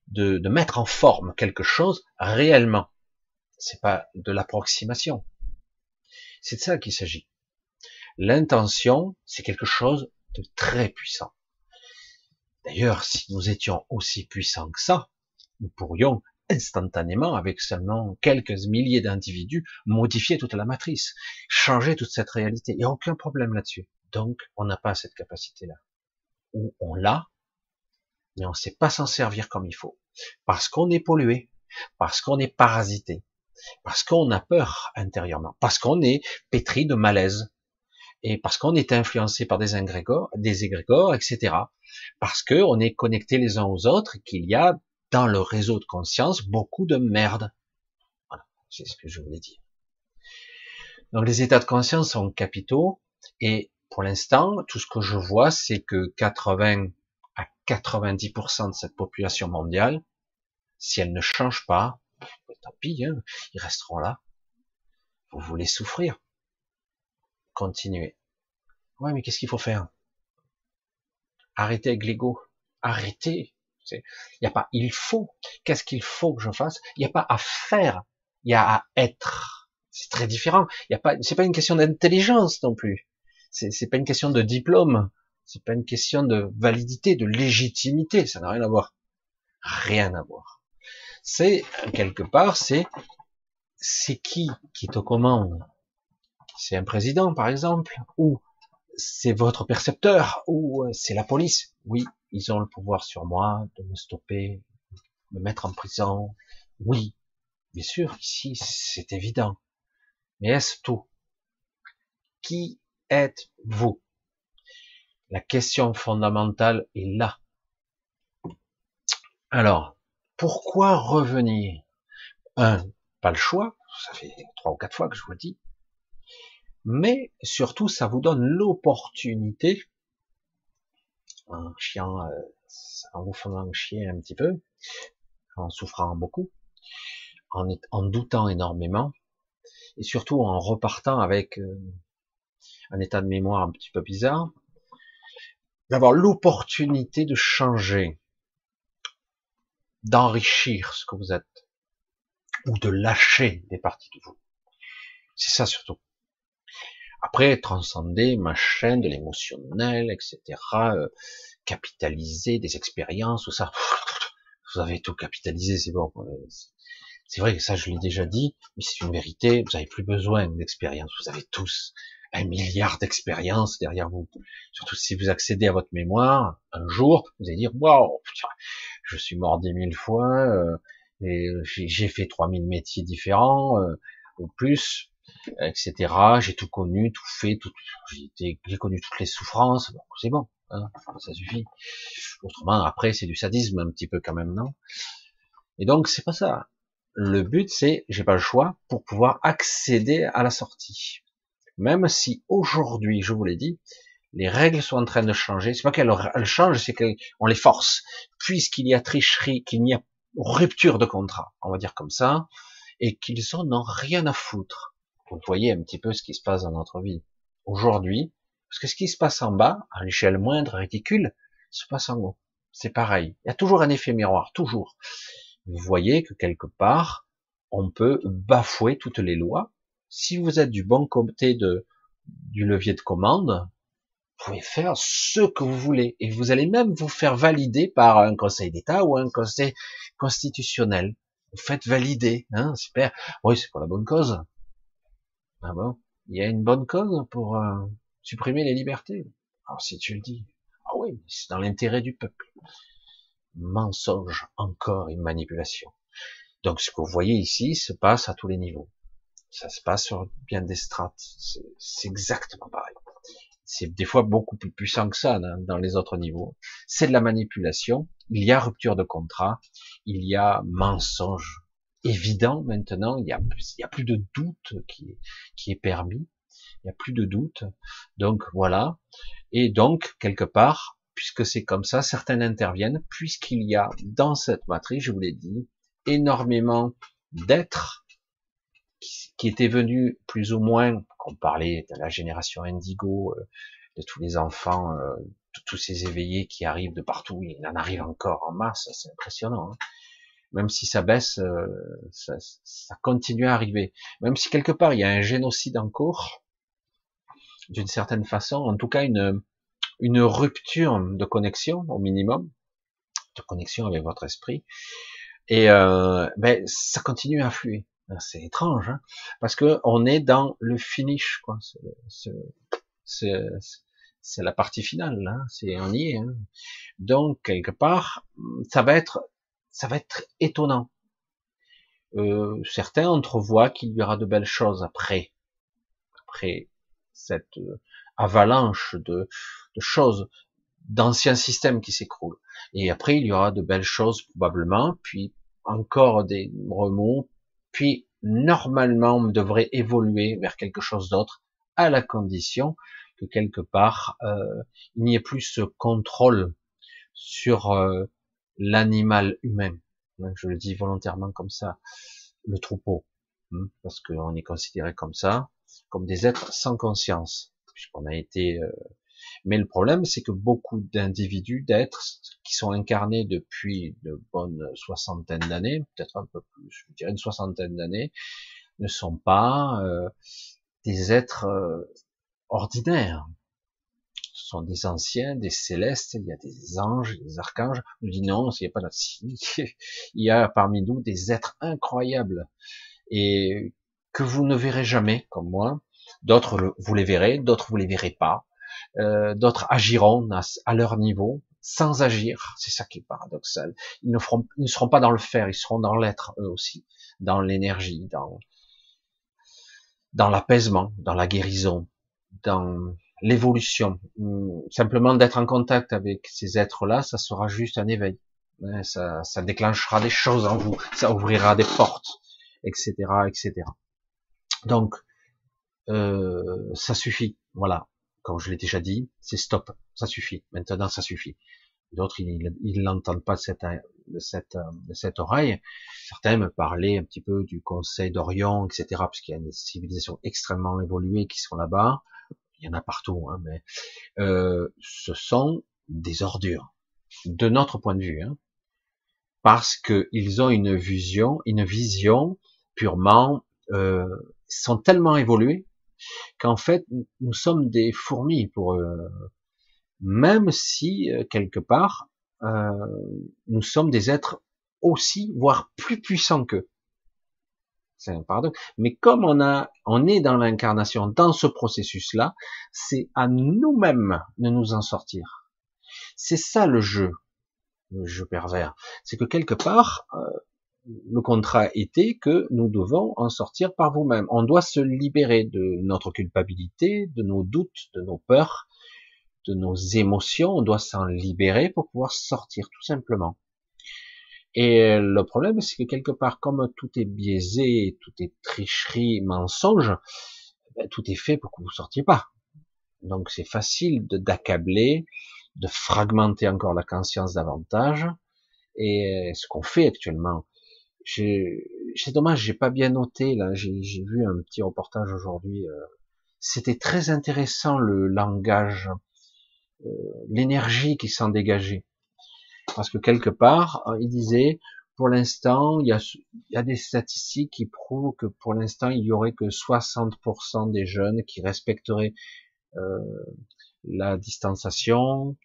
De, de mettre en forme quelque chose réellement. c'est pas de l'approximation. C'est de ça qu'il s'agit. L'intention, c'est quelque chose de très puissant. D'ailleurs, si nous étions aussi puissants que ça, nous pourrions instantanément, avec seulement quelques milliers d'individus, modifier toute la matrice, changer toute cette réalité. Il n'y a aucun problème là-dessus. Donc, on n'a pas cette capacité-là. Ou on l'a, mais on ne sait pas s'en servir comme il faut. Parce qu'on est pollué, parce qu'on est parasité, parce qu'on a peur intérieurement, parce qu'on est pétri de malaise, et parce qu'on est influencé par des égrégores, des égrégores, etc. Parce qu'on est connecté les uns aux autres, qu'il y a dans le réseau de conscience beaucoup de merde. Voilà, c'est ce que je voulais dire. Donc les états de conscience sont capitaux, et pour l'instant, tout ce que je vois, c'est que 80 à 90% de cette population mondiale, si elle ne change pas, tant pis, hein, ils resteront là. Vous voulez souffrir Continuez. Ouais, mais qu'est-ce qu'il faut faire? Arrêtez avec l'ego. Arrêtez. Il n'y a pas il faut. Qu'est-ce qu'il faut que je fasse? Il n'y a pas à faire. Il y a à être. C'est très différent. Il y a pas. C'est pas une question d'intelligence non plus. C'est, c'est pas une question de diplôme. C'est pas une question de validité, de légitimité. Ça n'a rien à voir. Rien à voir. C'est quelque part, c'est c'est qui qui te commande C'est un président, par exemple, ou c'est votre percepteur, ou c'est la police? Oui, ils ont le pouvoir sur moi de me stopper, me mettre en prison. Oui, bien sûr, ici, c'est évident. Mais est-ce tout? Qui êtes-vous? La question fondamentale est là. Alors, pourquoi revenir? Un, pas le choix, ça fait trois ou quatre fois que je vous le dis, mais surtout, ça vous donne l'opportunité en chiant, euh, en vous faisant chier un petit peu, en souffrant beaucoup, en, doutant énormément, et surtout en repartant avec euh, un état de mémoire un petit peu bizarre, d'avoir l'opportunité de changer, d'enrichir ce que vous êtes, ou de lâcher des parties de vous. C'est ça surtout. Après, transcender ma chaîne de l'émotionnel, etc., euh, capitaliser des expériences, tout ça. Vous avez tout capitalisé, c'est bon. C'est vrai que ça, je l'ai déjà dit, mais c'est une vérité. Vous avez plus besoin d'expérience. Vous avez tous un milliard d'expériences derrière vous. Surtout si vous accédez à votre mémoire, un jour, vous allez dire, waouh, je suis mort dix mille fois, euh, et j'ai fait trois mille métiers différents, euh, ou plus, etc. J'ai tout connu, tout fait, tout, j'ai connu toutes les souffrances. c'est bon, hein, ça suffit. Autrement, après, c'est du sadisme un petit peu quand même, non? Et donc, c'est pas ça. Le but, c'est, j'ai pas le choix pour pouvoir accéder à la sortie. Même si aujourd'hui, je vous l'ai dit, les règles sont en train de changer. C'est pas qu'elles changent, c'est qu'on les force. Puisqu'il y a tricherie, qu'il y a rupture de contrat, on va dire comme ça, et qu'ils en ont rien à foutre vous voyez un petit peu ce qui se passe dans notre vie aujourd'hui, parce que ce qui se passe en bas, à l'échelle moindre, ridicule, se passe en haut. C'est pareil. Il y a toujours un effet miroir, toujours. Vous voyez que quelque part, on peut bafouer toutes les lois. Si vous êtes du bon côté du levier de commande, vous pouvez faire ce que vous voulez. Et vous allez même vous faire valider par un conseil d'État ou un conseil constitutionnel. Vous faites valider, hein, super. Oui, c'est pour la bonne cause. Ah bon? Il y a une bonne cause pour euh, supprimer les libertés? Alors si tu le dis, ah oui, c'est dans l'intérêt du peuple. Mensonge, encore une manipulation. Donc ce que vous voyez ici se passe à tous les niveaux. Ça se passe sur bien des strates. C'est exactement pareil. C'est des fois beaucoup plus puissant que ça dans les autres niveaux. C'est de la manipulation. Il y a rupture de contrat. Il y a mensonge évident maintenant. Il y a, a plus de doute qui, qui est permis. Il n'y a plus de doute. Donc voilà. Et donc, quelque part, puisque c'est comme ça, certains interviennent, puisqu'il y a dans cette matrice, je vous l'ai dit, énormément d'êtres qui, étaient venus plus ou moins, on parlait de la génération indigo, euh, de tous les enfants, euh, de tous ces éveillés qui arrivent de partout, il en arrive encore en masse, c'est impressionnant. Hein même si ça baisse, euh, ça, ça, continue à arriver. Même si quelque part il y a un génocide en cours, d'une certaine façon, en tout cas une, une rupture de connexion au minimum, de connexion avec votre esprit, et euh, ben, ça continue à fluer. C'est étrange, hein parce que on est dans le finish, quoi. C'est la partie finale, là. C'est on y est. Hein Donc quelque part, ça va être ça va être étonnant. Euh, certains entrevoient qu'il y aura de belles choses après, après cette euh, avalanche de, de choses, d'anciens systèmes qui s'écroulent. Et après, il y aura de belles choses probablement, puis encore des remous, puis normalement, on devrait évoluer vers quelque chose d'autre, à la condition que quelque part, euh, il n'y ait plus ce contrôle sur euh, l'animal humain. Je le dis volontairement comme ça, le troupeau, hein, parce qu'on est considéré comme ça, comme des êtres sans conscience, puisqu'on a été. Euh, mais le problème, c'est que beaucoup d'individus, d'êtres qui sont incarnés depuis de bonnes soixantaines d'années, peut-être un peu plus, je dirais une soixantaine d'années, ne sont pas euh, des êtres euh, ordinaires sont des anciens, des célestes, il y a des anges, des archanges. On dit non, il n'y a pas il y a parmi nous des êtres incroyables et que vous ne verrez jamais comme moi. D'autres vous les verrez, d'autres vous les verrez pas. Euh, d'autres agiront à, leur niveau sans agir. C'est ça qui est paradoxal. Ils ne, ils ne seront pas dans le faire, ils seront dans l'être eux aussi, dans l'énergie, dans dans l'apaisement, dans la guérison, dans l'évolution. Hum, simplement d'être en contact avec ces êtres-là, ça sera juste un éveil. Ça, ça déclenchera des choses en vous, ça ouvrira des portes, etc., etc. Donc, euh, ça suffit. Voilà, comme je l'ai déjà dit, c'est stop, ça suffit. Maintenant, ça suffit. D'autres, ils n'entendent pas cette, de cette, de cette oreille. Certains me parlaient un petit peu du Conseil d'Orient, etc., parce qu'il y a des civilisations extrêmement évoluées qui sont là-bas il y en a partout, hein, mais euh, ce sont des ordures, de notre point de vue, hein, parce qu'ils ont une vision, une vision purement, euh, sont tellement évolués qu'en fait nous sommes des fourmis pour eux, même si euh, quelque part euh, nous sommes des êtres aussi, voire plus puissants qu'eux c'est. Mais comme on a, on est dans l'incarnation, dans ce processus-là, c'est à nous-mêmes de nous en sortir. C'est ça le jeu, le jeu pervers. C'est que quelque part, euh, le contrat était que nous devons en sortir par vous-même. On doit se libérer de notre culpabilité, de nos doutes, de nos peurs, de nos émotions. On doit s'en libérer pour pouvoir sortir tout simplement. Et le problème, c'est que quelque part, comme tout est biaisé, tout est tricherie, mensonge, ben, tout est fait pour que vous sortiez pas. Donc c'est facile d'accabler, de fragmenter encore la conscience davantage. Et ce qu'on fait actuellement, c'est dommage, j'ai pas bien noté là. J'ai vu un petit reportage aujourd'hui. Euh, c'était très intéressant le langage, euh, l'énergie qui s'en dégageait. Parce que quelque part, euh, il disait, pour l'instant, il y, a, des statistiques qui prouvent que pour l'instant, il y aurait que 60% des jeunes qui respecteraient euh, la distanciation,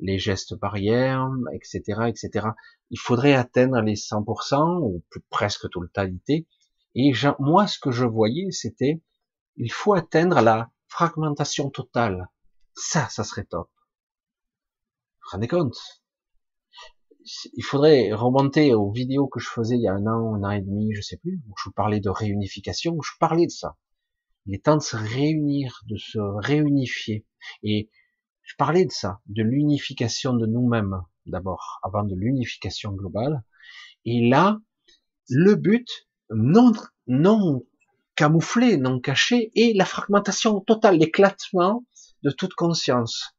les gestes barrières, etc., etc. Il faudrait atteindre les 100% ou presque totalité. Et moi, ce que je voyais, c'était, il faut atteindre la fragmentation totale. Ça, ça serait top. Vous vous rendez compte? Il faudrait remonter aux vidéos que je faisais il y a un an, un an et demi, je sais plus, où je parlais de réunification, où je parlais de ça. Il est temps de se réunir, de se réunifier. Et je parlais de ça, de l'unification de nous-mêmes, d'abord, avant de l'unification globale. Et là, le but, non, non camouflé, non caché, est la fragmentation totale, l'éclatement de toute conscience.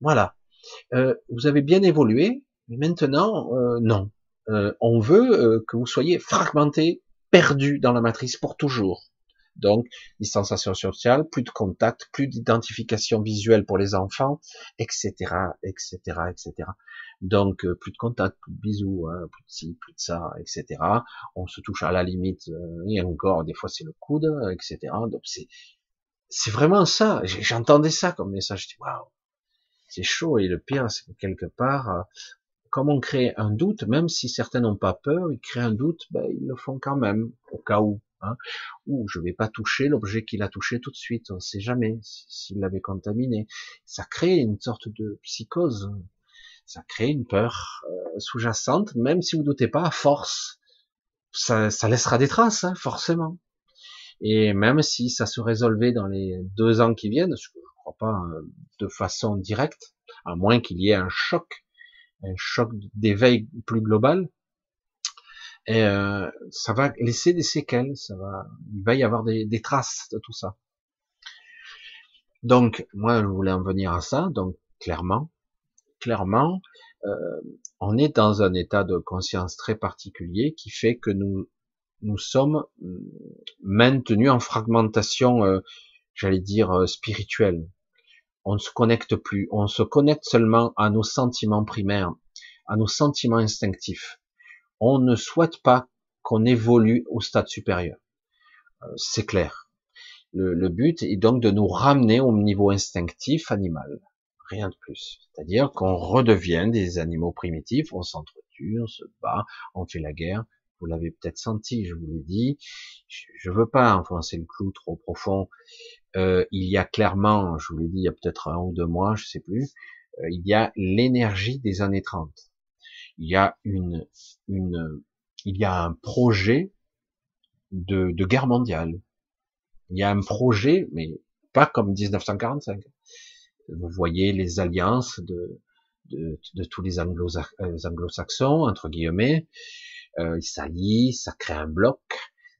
Voilà. Euh, vous avez bien évolué, Maintenant, euh, non. Euh, on veut euh, que vous soyez fragmenté, perdu dans la matrice pour toujours. Donc, distanciation sociale, plus de contact, plus d'identification visuelle pour les enfants, etc., etc., etc. Donc, euh, plus de contact, plus de bisous, hein, plus de ci, plus de ça, etc. On se touche à la limite, euh, et encore, des fois c'est le coude, etc. Donc, c'est, c'est vraiment ça. J'entendais ça comme message. Je dis, waouh, c'est chaud. Et le pire, c'est que quelque part, comme on crée un doute, même si certains n'ont pas peur, ils créent un doute, ben, ils le font quand même, au cas où. Hein. Ou je vais pas toucher l'objet qu'il a touché tout de suite, on ne sait jamais s'il l'avait contaminé. Ça crée une sorte de psychose, ça crée une peur euh, sous-jacente, même si vous doutez pas, à force, ça, ça laissera des traces, hein, forcément. Et même si ça se résolvait dans les deux ans qui viennent, je ne crois pas euh, de façon directe, à moins qu'il y ait un choc un choc d'éveil plus global, et euh, ça va laisser des séquelles, ça va, il va y avoir des, traces de tout ça. Donc, moi, je voulais en venir à ça, donc clairement, clairement, euh, on est dans un état de conscience très particulier qui fait que nous nous sommes hum, maintenus en fragmentation, euh, j'allais dire spirituelle on ne se connecte plus, on se connecte seulement à nos sentiments primaires, à nos sentiments instinctifs. On ne souhaite pas qu'on évolue au stade supérieur. Euh, c'est clair. Le, but est donc de nous ramener au niveau instinctif animal, rien de plus. C'est-à-dire qu'on redevienne des animaux primitifs, on s'entretue, on se bat, on fait la guerre. Vous l'avez peut-être senti, je vous l'ai dit. Je veux pas enfoncer le clou trop profond, euh, il y a clairement, je vous l'ai dit il y a peut-être un ou deux mois, je sais plus, euh, il y a l'énergie des années 30. Il y a une, une, il y a un projet de, de guerre mondiale. Il y a un projet, mais pas comme 1945. Vous voyez les alliances de, de, de tous les euh, anglo-saxons, entre guillemets, euh, s'allient, ça crée un bloc,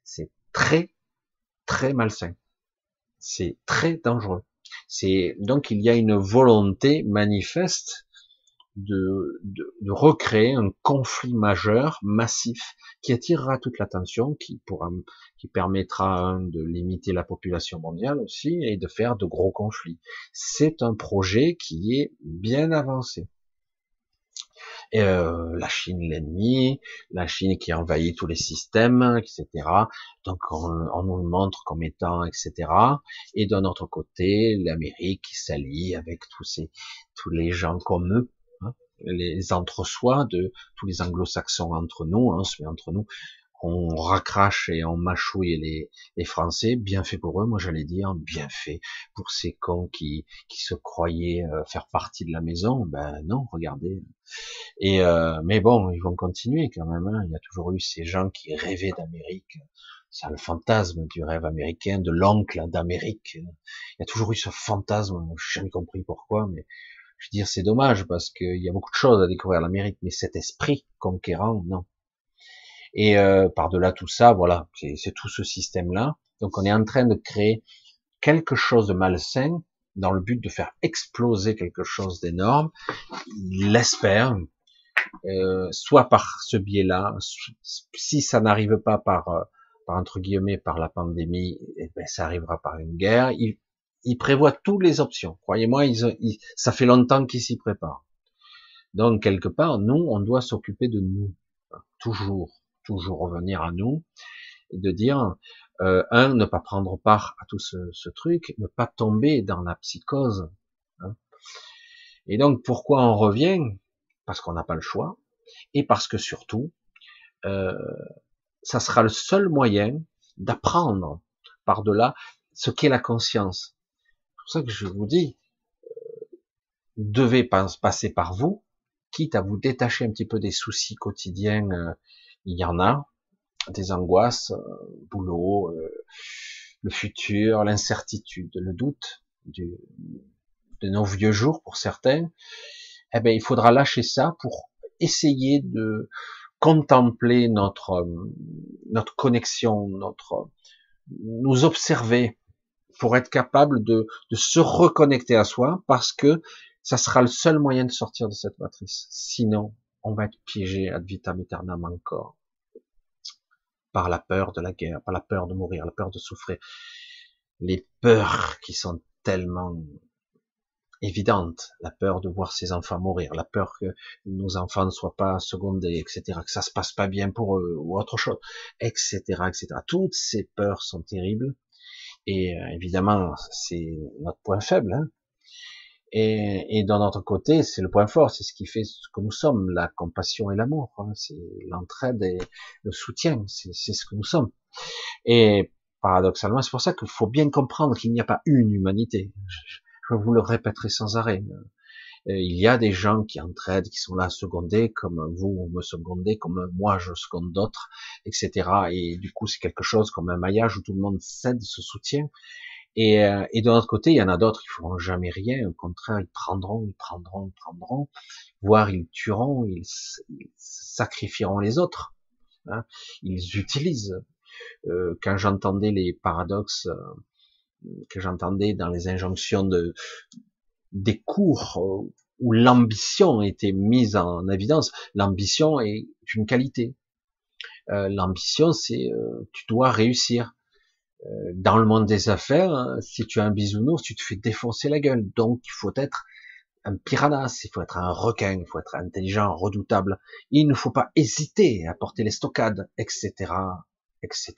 c'est très, très malsain c'est très dangereux. C'est donc il y a une volonté manifeste de, de, recréer un conflit majeur, massif, qui attirera toute l'attention, qui pourra, qui permettra de limiter la population mondiale aussi et de faire de gros conflits. C'est un projet qui est bien avancé. Euh, la Chine l'ennemi, la Chine qui envahit tous les systèmes, etc. Donc on, nous le montre comme étant, etc. Et d'un autre côté, l'Amérique qui s'allie avec tous ces tous les gens comme eux, hein, les entre-soi de tous les anglo-saxons entre nous, hein, entre nous, on racrache et on mâchouille les, les Français, bien fait pour eux, moi j'allais dire, bien fait pour ces cons qui, qui se croyaient euh, faire partie de la maison, ben non, regardez. Et euh, mais bon, ils vont continuer quand même. Hein. Il y a toujours eu ces gens qui rêvaient d'Amérique. C'est le fantasme du rêve américain, de l'oncle d'Amérique. Il y a toujours eu ce fantasme. Je n'ai jamais compris pourquoi, mais je veux dire c'est dommage parce qu'il y a beaucoup de choses à découvrir l'Amérique, mais cet esprit conquérant, non. Et euh, par-delà tout ça, voilà, c'est tout ce système-là. Donc on est en train de créer quelque chose de malsain dans le but de faire exploser quelque chose d'énorme. Il l'espère, euh, soit par ce biais-là, si ça n'arrive pas par, euh, par entre guillemets par la pandémie, eh ben, ça arrivera par une guerre. Il, il prévoit toutes les options. Croyez-moi, il, ça fait longtemps qu'il s'y prépare. Donc quelque part, nous, on doit s'occuper de nous, toujours toujours revenir à nous et de dire euh, un ne pas prendre part à tout ce, truc, ne pas tomber dans la psychose. Hein. Et donc pourquoi on revient? Parce qu'on n'a pas le choix et parce que surtout euh, ça sera le seul moyen d'apprendre par-delà ce qu'est la conscience. C'est pour ça que je vous dis, euh, devez passer par vous, quitte à vous détacher un petit peu des soucis quotidiens euh, il y en a, des angoisses, euh, boulot, euh, le futur, l'incertitude, le doute du, de nos vieux jours pour certains, eh ben, il faudra lâcher ça pour essayer de contempler notre, notre connexion, notre, nous observer pour être capable de, de se reconnecter à soi parce que ça sera le seul moyen de sortir de cette matrice. Sinon, on va être piégé ad vitam aeternam encore. Par la peur de la guerre, par la peur de mourir, la peur de souffrir. Les peurs qui sont tellement évidentes, la peur de voir ses enfants mourir, la peur que nos enfants ne soient pas secondés, etc., que ça se passe pas bien pour eux, ou autre chose, etc., etc. Toutes ces peurs sont terribles, et euh, évidemment, c'est notre point faible, hein. Et, et d'un autre côté, c'est le point fort, c'est ce qui fait ce que nous sommes, la compassion et l'amour, hein. c'est l'entraide et le soutien, c'est ce que nous sommes. Et paradoxalement, c'est pour ça qu'il faut bien comprendre qu'il n'y a pas une humanité. Je, vous le répéterai sans arrêt. Il y a des gens qui entraident, qui sont là à seconder, comme vous me secondez, comme moi je seconde d'autres, etc. Et du coup, c'est quelque chose comme un maillage où tout le monde cède, se soutient. Et, euh, et de l'autre côté, il y en a d'autres qui feront jamais rien. Au contraire, ils prendront, ils prendront, ils prendront, voire ils tueront, ils, sacrifieront les autres. Hein. Ils utilisent. Euh, quand j'entendais les paradoxes, euh, que j'entendais dans les injonctions de des cours euh, où l'ambition était mise en évidence, l'ambition est une qualité. L'ambition, c'est tu dois réussir dans le monde des affaires, hein, si tu as un bisounours, tu te fais défoncer la gueule. Donc, il faut être un piranhas, il faut être un requin, il faut être intelligent, redoutable. Il ne faut pas hésiter à porter les stockades, etc., etc.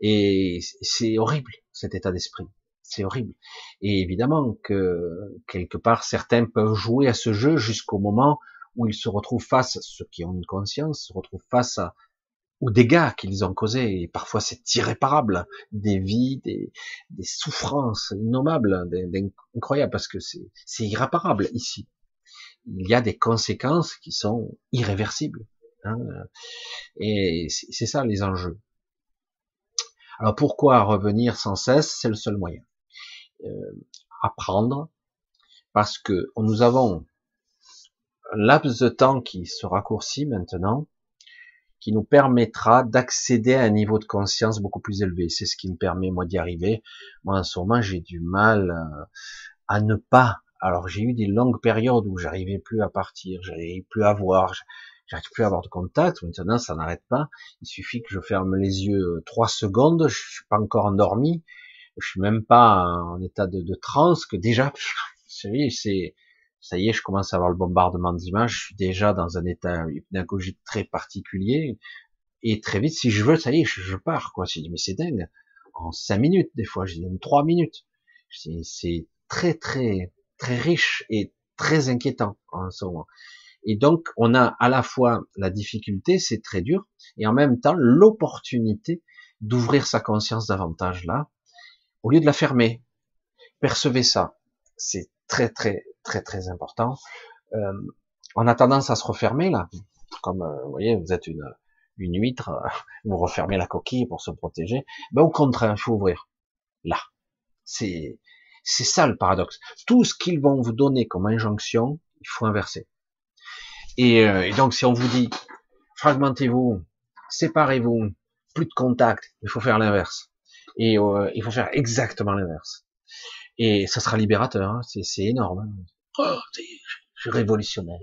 Et c'est horrible, cet état d'esprit. C'est horrible. Et évidemment que, quelque part, certains peuvent jouer à ce jeu jusqu'au moment où ils se retrouvent face, ceux qui ont une conscience, se retrouvent face à, ou dégâts qu'ils ont causés, et parfois c'est irréparable, des vies, des, des souffrances innommables, incroyables, parce que c'est irréparable ici. Il y a des conséquences qui sont irréversibles. Hein, et c'est ça les enjeux. Alors pourquoi revenir sans cesse? C'est le seul moyen. Euh, apprendre, parce que nous avons un laps de temps qui se raccourcit maintenant, qui nous permettra d'accéder à un niveau de conscience beaucoup plus élevé. C'est ce qui me permet moi d'y arriver. Moi en ce moment j'ai du mal euh, à ne pas. Alors j'ai eu des longues périodes où j'arrivais plus à partir, j'arrivais plus à voir, j'arrive plus à avoir de contact. Maintenant ça n'arrête pas. Il suffit que je ferme les yeux euh, trois secondes, je suis pas encore endormi, je suis même pas en état de, de transe que déjà, c'est ça y est, je commence à avoir le bombardement d'images, je suis déjà dans un état hypnagogique très particulier, et très vite, si je veux, ça y est, je, pars, quoi. Je dis, mais c'est dingue. En cinq minutes, des fois, je dis, en trois minutes. C'est très, très, très riche et très inquiétant, en ce moment. Et donc, on a à la fois la difficulté, c'est très dur, et en même temps, l'opportunité d'ouvrir sa conscience davantage là, au lieu de la fermer. Percevez ça. C'est très, très, très très important. Euh, on a tendance à se refermer là, comme euh, vous voyez, vous êtes une, une huître, euh, vous refermez la coquille pour se protéger. Ben, au contraire, il faut ouvrir. Là, c'est c'est ça le paradoxe. Tout ce qu'ils vont vous donner comme injonction, il faut inverser. Et, et donc, si on vous dit fragmentez-vous, séparez-vous, plus de contact, il faut faire l'inverse. Et il faut faire exactement l'inverse. Et ça sera libérateur. Hein. C'est énorme. Hein oh, je suis révolutionnaire.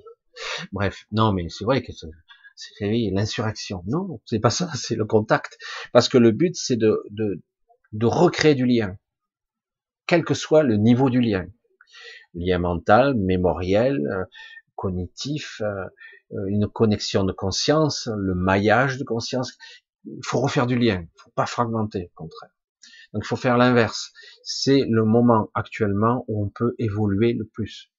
Bref, non, mais c'est vrai que c'est l'insurrection. Non, c'est pas ça, c'est le contact. Parce que le but, c'est de, de, de recréer du lien, quel que soit le niveau du lien. Lien mental, mémoriel, euh, cognitif, euh, euh, une connexion de conscience, le maillage de conscience. Il faut refaire du lien, il faut pas fragmenter, au contraire. Donc il faut faire l'inverse. C'est le moment actuellement où on peut évoluer le plus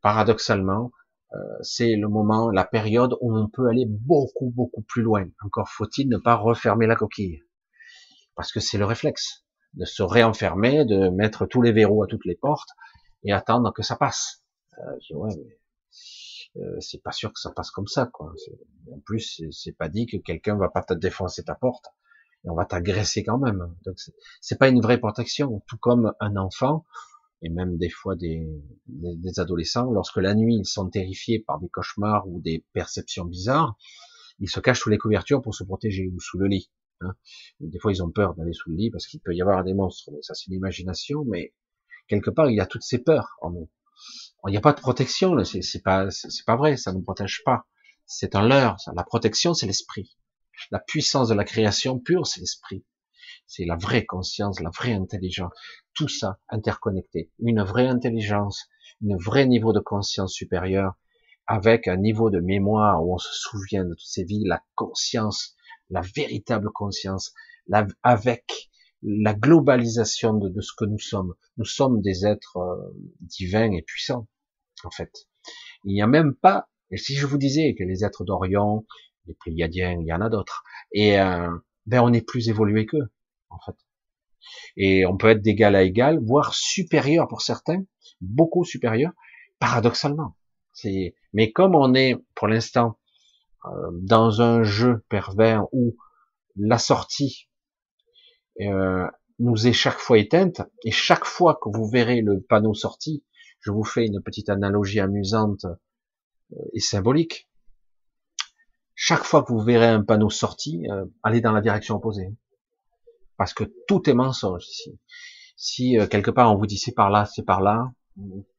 paradoxalement, euh, c'est le moment, la période où on peut aller beaucoup, beaucoup plus loin. Encore faut-il ne pas refermer la coquille. Parce que c'est le réflexe de se réenfermer, de mettre tous les verrous à toutes les portes et attendre que ça passe. Euh, ouais, euh, c'est pas sûr que ça passe comme ça, quoi. En plus, c'est pas dit que quelqu'un va pas te défoncer ta porte et on va t'agresser quand même. Donc c'est pas une vraie protection. Tout comme un enfant, et même des fois des, des, adolescents, lorsque la nuit ils sont terrifiés par des cauchemars ou des perceptions bizarres, ils se cachent sous les couvertures pour se protéger ou sous le lit. Hein. Des fois ils ont peur d'aller sous le lit parce qu'il peut y avoir des monstres, mais ça c'est l'imagination, mais quelque part il y a toutes ces peurs en nous. Il n'y a pas de protection, c'est pas c'est pas vrai, ça ne protège pas. C'est un leurre. La protection c'est l'esprit. La puissance de la création pure, c'est l'esprit. C'est la vraie conscience, la vraie intelligence. Tout ça interconnecté. Une vraie intelligence, un vrai niveau de conscience supérieure, avec un niveau de mémoire où on se souvient de toutes ces vies, la conscience, la véritable conscience, avec la globalisation de, ce que nous sommes. Nous sommes des êtres euh, divins et puissants, en fait. Il n'y a même pas, et si je vous disais que les êtres d'Orion, les Pléiadiens, il y en a d'autres, et euh, ben on est plus évolué qu'eux, en fait. Et on peut être d'égal à égal, voire supérieur pour certains, beaucoup supérieur, paradoxalement. C'est, mais comme on est pour l'instant euh, dans un jeu pervers où la sortie euh, nous est chaque fois éteinte, et chaque fois que vous verrez le panneau sorti, je vous fais une petite analogie amusante et symbolique. Chaque fois que vous verrez un panneau sorti, euh, allez dans la direction opposée. Parce que tout est mensonge ici. Si quelque part on vous dit c'est par là, c'est par là,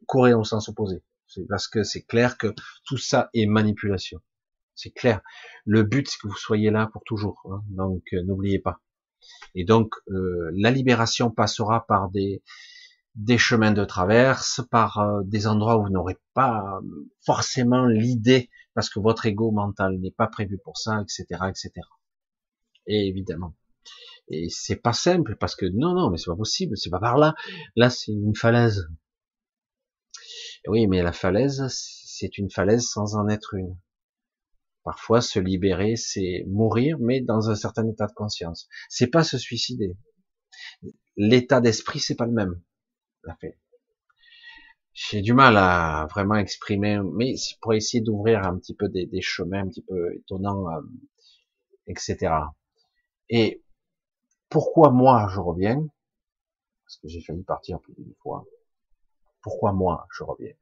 courez au sens opposé. C'est parce que c'est clair que tout ça est manipulation. C'est clair. Le but, c'est que vous soyez là pour toujours. Hein. Donc, n'oubliez pas. Et donc, euh, la libération passera par des, des chemins de traverse, par euh, des endroits où vous n'aurez pas euh, forcément l'idée, parce que votre ego mental n'est pas prévu pour ça, etc., etc. Et évidemment. Et c'est pas simple, parce que non, non, mais c'est pas possible, c'est pas par là. Là, c'est une falaise. Oui, mais la falaise, c'est une falaise sans en être une. Parfois, se libérer, c'est mourir, mais dans un certain état de conscience. C'est pas se suicider. L'état d'esprit, c'est pas le même. J'ai du mal à vraiment exprimer, mais pour essayer d'ouvrir un petit peu des, chemins un petit peu étonnants, euh, etc. Et pourquoi moi je reviens? Parce que j'ai failli partir plus d'une fois. Pourquoi moi je reviens?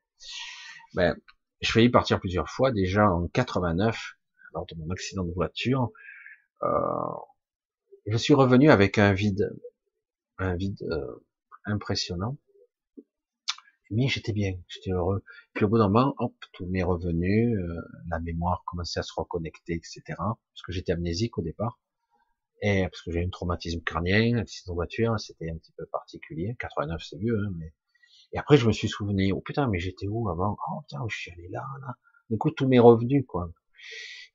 Ben, je failli partir plusieurs fois, déjà en 89, lors de mon accident de voiture, euh, je suis revenu avec un vide, un vide euh, impressionnant. Mais j'étais bien, j'étais heureux. Puis au bout d'un moment, hop, tout m'est revenu, euh, la mémoire commençait à se reconnecter, etc. Parce que j'étais amnésique au départ. Et parce que j'ai eu un traumatisme crânien, accident de voiture, c'était un petit peu particulier. 89, c'est vieux, hein, mais et après, je me suis souvenu, oh putain, mais j'étais où avant? Oh putain, je suis allé là, là. Du coup, tout m'est revenu, quoi.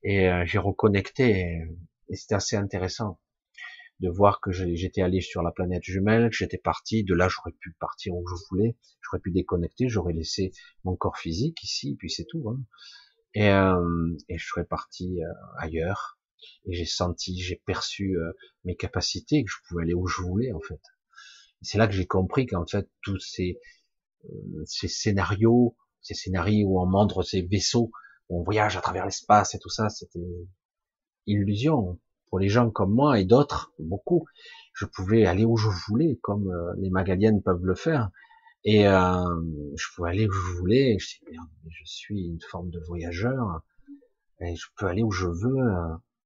Et euh, j'ai reconnecté, et, c'était assez intéressant de voir que j'étais allé sur la planète jumelle, que j'étais parti. De là, j'aurais pu partir où je voulais, j'aurais pu déconnecter, j'aurais laissé mon corps physique ici, et puis c'est tout. Hein. Et, euh, et je serais parti euh, ailleurs. Et j'ai senti, j'ai perçu mes capacités, que je pouvais aller où je voulais, en fait. C'est là que j'ai compris qu'en fait, tous ces, euh, ces scénarios, ces scénarios où on montre ces vaisseaux, où on voyage à travers l'espace et tout ça, c'était illusion. Pour les gens comme moi et d'autres, beaucoup, je pouvais aller où je voulais, comme euh, les Magaliennes peuvent le faire. Et euh, je pouvais aller où je voulais. Je, je suis une forme de voyageur. Et je peux aller où je veux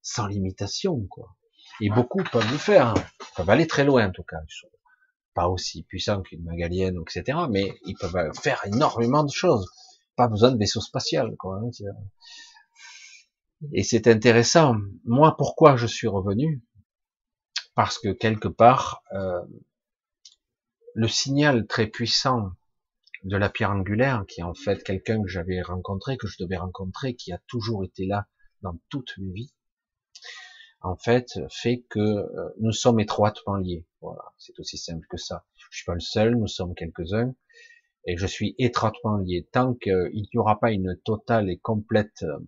sans limitation. quoi. Et beaucoup peuvent le faire. peuvent aller très loin en tout cas pas aussi puissant qu'une Magalienne, etc. Mais ils peuvent faire énormément de choses. Pas besoin de vaisseau spatial, quoi. Et c'est intéressant. Moi, pourquoi je suis revenu? Parce que quelque part, euh, le signal très puissant de la pierre angulaire, qui est en fait quelqu'un que j'avais rencontré, que je devais rencontrer, qui a toujours été là dans toute mes vies, en fait, fait que euh, nous sommes étroitement liés. Voilà, c'est aussi simple que ça. Je suis pas le seul, nous sommes quelques-uns, et je suis étroitement lié. Tant qu'il n'y aura pas une totale et complète, euh,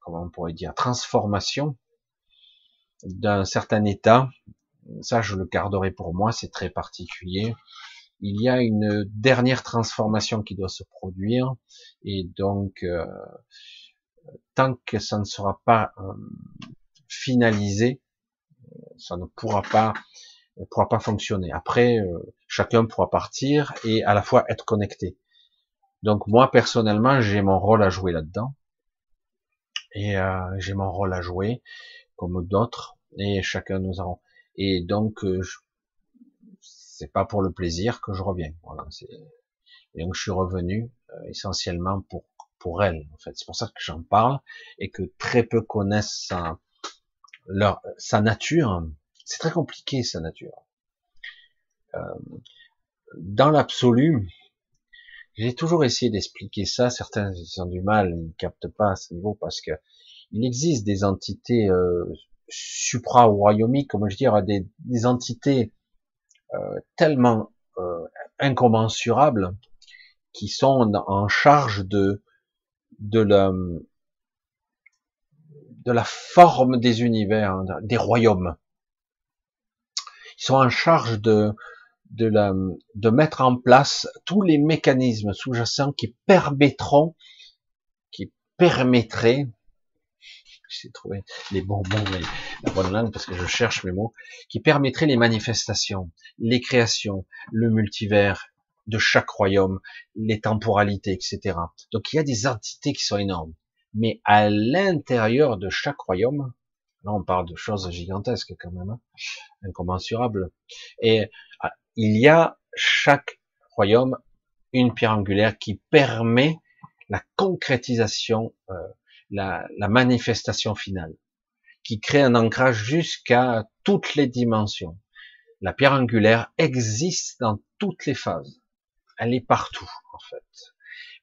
comment on pourrait dire, transformation d'un certain état, ça je le garderai pour moi, c'est très particulier. Il y a une dernière transformation qui doit se produire, et donc euh, tant que ça ne sera pas euh, finalisé, ça ne pourra pas pourra pas fonctionner. Après, euh, chacun pourra partir et à la fois être connecté. Donc moi personnellement, j'ai mon rôle à jouer là-dedans et euh, j'ai mon rôle à jouer comme d'autres et chacun nous avons. Et donc c'est pas pour le plaisir que je reviens. Voilà. Et donc je suis revenu essentiellement pour pour elle. En fait, c'est pour ça que j'en parle et que très peu connaissent sa, leur, sa nature. C'est très compliqué sa nature. Euh, dans l'absolu, j'ai toujours essayé d'expliquer ça. Certains ont du mal, ils captent pas à ce niveau parce que il existe des entités euh, supra-royaumiques, comme je dire, des, des entités euh, tellement euh, incommensurables qui sont en charge de de la de la forme des univers, hein, des royaumes. Ils sont en charge de de, la, de mettre en place tous les mécanismes sous-jacents qui permettront, qui permettraient, j'ai trouvé les bons mots, la bonne langue parce que je cherche mes mots, qui permettraient les manifestations, les créations, le multivers de chaque royaume, les temporalités, etc. Donc il y a des entités qui sont énormes. Mais à l'intérieur de chaque royaume, là on parle de choses gigantesques quand même, hein, incommensurables, et il y a chaque royaume une pierre angulaire qui permet la concrétisation, euh, la, manifestation finale, qui crée un ancrage jusqu'à toutes les dimensions. La pierre angulaire existe dans toutes les phases. Elle est partout, en fait.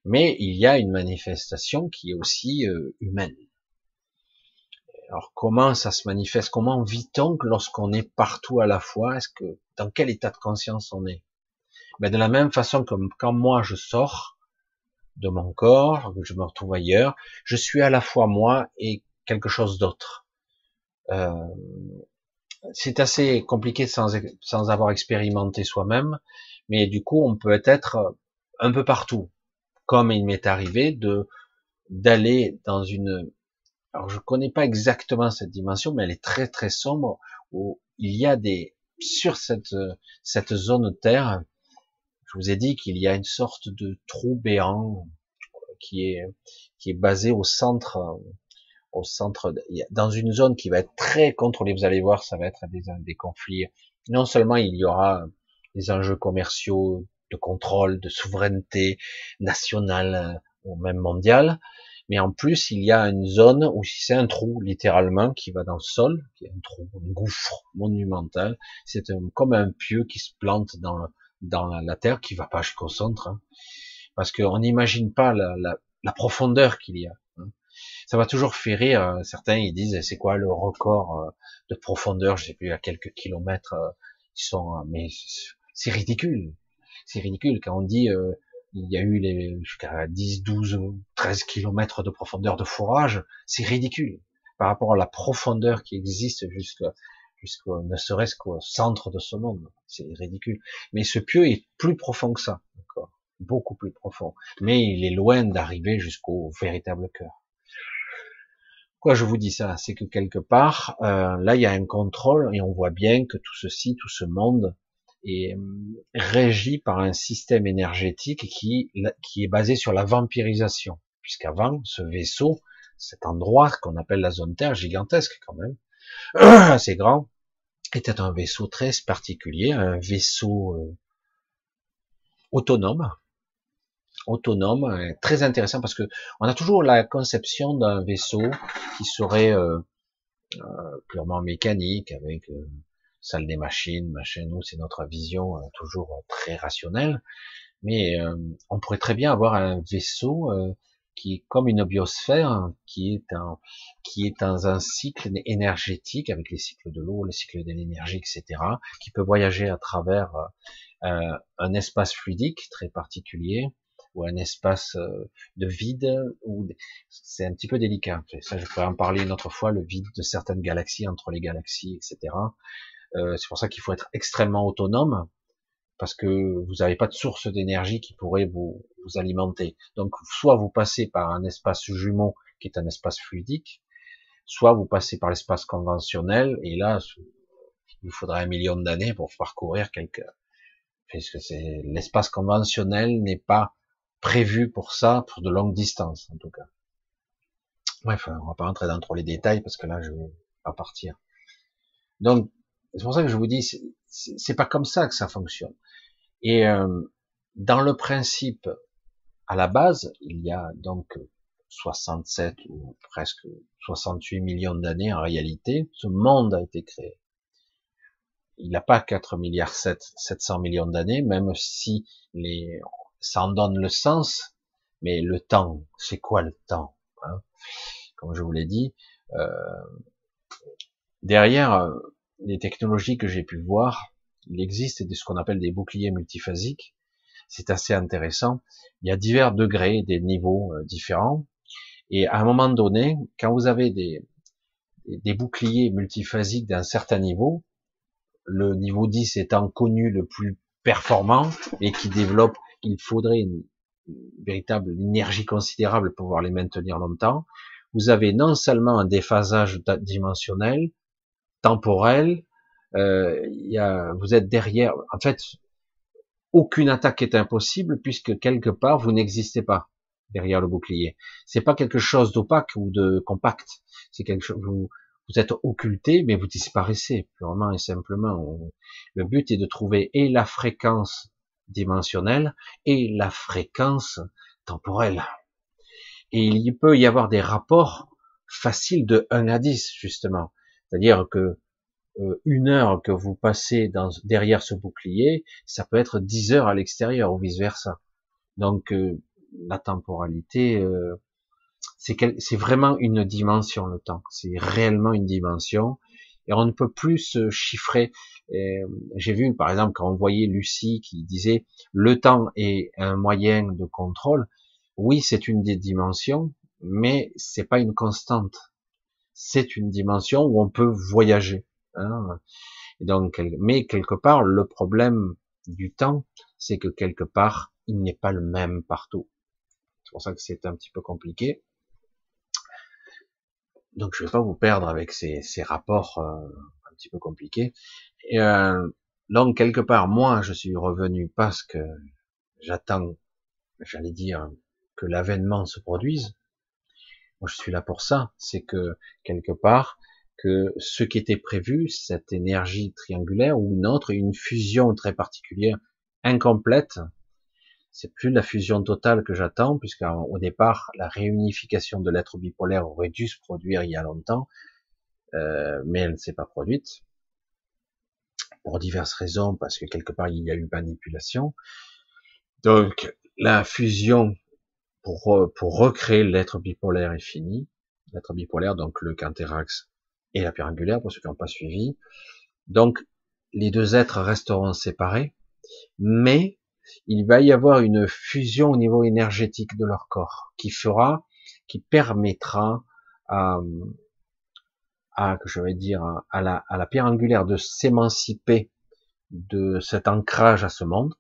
Mais il y a une manifestation qui est aussi euh, humaine. Alors comment ça se manifeste? Comment vit-on lorsqu'on est partout à la fois? Est-ce que dans quel état de conscience on est? Ben De la même façon comme quand moi je sors de mon corps, que je me retrouve ailleurs, je suis à la fois moi et quelque chose d'autre. Euh, c'est assez compliqué sans, sans avoir expérimenté soi-même, mais du coup on peut être un peu partout, comme il m'est arrivé de d'aller dans une alors je connais pas exactement cette dimension, mais elle est très très sombre où il y a des sur cette cette zone Terre. Je vous ai dit qu'il y a une sorte de trou béant qui est qui est basé au centre au centre dans une zone qui va être très contrôlée. Vous allez voir, ça va être des des conflits. Non seulement il y aura des enjeux commerciaux, de contrôle, de souveraineté nationale ou même mondiale, mais en plus il y a une zone où c'est un trou littéralement qui va dans le sol, qui est un trou, un gouffre monumental. C'est comme un pieu qui se plante dans dans la, terre, qui va pas jusqu'au centre, hein. parce qu'on n'imagine pas la, profondeur qu'il y a. Hein. Ça va toujours faire rire. Euh, certains ils disent c'est quoi le record euh, de profondeur? Je sais plus à quelques kilomètres. Euh, ils sont, mais c'est ridicule. C'est ridicule quand on dit il y a eu les jusqu'à 10, 12, 13 kilomètres de profondeur de fourrage, c'est ridicule par rapport à la profondeur qui existe jusqu'à jusqu'au ne serait-ce qu'au centre de ce monde, c'est ridicule. Mais ce pieu est plus profond que ça, encore, beaucoup plus profond. Mais il est loin d'arriver jusqu'au véritable cœur. Quoi, je vous dis ça, c'est que quelque part, euh, là, il y a un contrôle et on voit bien que tout ceci, tout ce monde, est euh, régi par un système énergétique qui, qui est basé sur la vampirisation. Puisqu'avant, ce vaisseau, cet endroit qu'on appelle la zone Terre, gigantesque quand même, assez grand, était un vaisseau très particulier, un vaisseau euh, autonome, autonome, euh, très intéressant parce que on a toujours la conception d'un vaisseau qui serait euh, purement mécanique avec salle des machines, machin, nous c'est notre vision euh, toujours euh, très rationnelle, mais euh, on pourrait très bien avoir un vaisseau qui est comme une biosphère, qui est un, qui est dans un cycle énergétique avec les cycles de l'eau, les cycles de l'énergie, etc., qui peut voyager à travers un espace fluidique très particulier ou un espace de vide ou c'est un petit peu délicat. Ça, je pourrais en parler une autre fois, le vide de certaines galaxies entre les galaxies, etc. Euh, c'est pour ça qu'il faut être extrêmement autonome parce que vous n'avez pas de source d'énergie qui pourrait vous, alimenter. Donc, soit vous passez par un espace jumeau qui est un espace fluidique, soit vous passez par l'espace conventionnel, et là, il vous faudra un million d'années pour parcourir quelques, puisque c'est l'espace conventionnel n'est pas prévu pour ça, pour de longues distances, en tout cas. Bref, on va pas rentrer dans trop les détails, parce que là, je vais pas partir. Donc, c'est pour ça que je vous dis, c'est pas comme ça que ça fonctionne. Et euh, dans le principe, à la base, il y a donc 67 ou presque 68 millions d'années en réalité, ce monde a été créé. Il n'a pas 4 milliards 7, 700 millions d'années, même si les, ça en donne le sens, mais le temps, c'est quoi le temps hein? Comme je vous l'ai dit, euh, derrière euh, les technologies que j'ai pu voir, il existe ce qu'on appelle des boucliers multiphasiques. C'est assez intéressant. Il y a divers degrés, des niveaux euh, différents. Et à un moment donné, quand vous avez des, des boucliers multiphasiques d'un certain niveau, le niveau 10 étant connu le plus performant et qui développe, il faudrait une, véritable énergie considérable pour pouvoir les maintenir longtemps. Vous avez non seulement un déphasage dimensionnel, temporel, euh, y a, vous êtes derrière. En fait, aucune attaque est impossible puisque quelque part vous n'existez pas derrière le bouclier. C'est pas quelque chose d'opaque ou de compact. C'est quelque chose vous vous êtes occulté, mais vous disparaissez purement et simplement. Le but est de trouver et la fréquence dimensionnelle et la fréquence temporelle. Et il peut y avoir des rapports faciles de 1 à 10, justement. C'est-à-dire que euh, une heure que vous passez derrière ce bouclier, ça peut être 10 heures à l'extérieur ou vice versa. Donc euh, la temporalité, euh, c'est vraiment une dimension le temps. C'est réellement une dimension et on ne peut plus se chiffrer. J'ai vu par exemple quand on voyait Lucie qui disait le temps est un moyen de contrôle. Oui, c'est une des dimensions, mais c'est pas une constante. C'est une dimension où on peut voyager. Hein. Donc, mais quelque part, le problème du temps, c'est que quelque part, il n'est pas le même partout. C'est pour ça que c'est un petit peu compliqué. Donc, je vais pas vous perdre avec ces, ces rapports euh, un petit peu compliqués. Euh, donc, quelque part, moi, je suis revenu parce que j'attends, j'allais dire, que l'avènement se produise. Je suis là pour ça. C'est que, quelque part, que ce qui était prévu, cette énergie triangulaire ou une autre, une fusion très particulière, incomplète, c'est plus la fusion totale que j'attends, puisqu'au départ, la réunification de l'être bipolaire aurait dû se produire il y a longtemps, euh, mais elle ne s'est pas produite pour diverses raisons, parce que quelque part il y a eu manipulation. Donc la fusion pour, pour recréer l'être bipolaire est finie. L'être bipolaire, donc le quinterax et la pierre angulaire, pour ceux qui n'ont pas suivi. Donc les deux êtres resteront séparés, mais il va y avoir une fusion au niveau énergétique de leur corps qui fera, qui permettra à, à que je vais dire, à la, à la pierre angulaire de s'émanciper de cet ancrage à ce monde,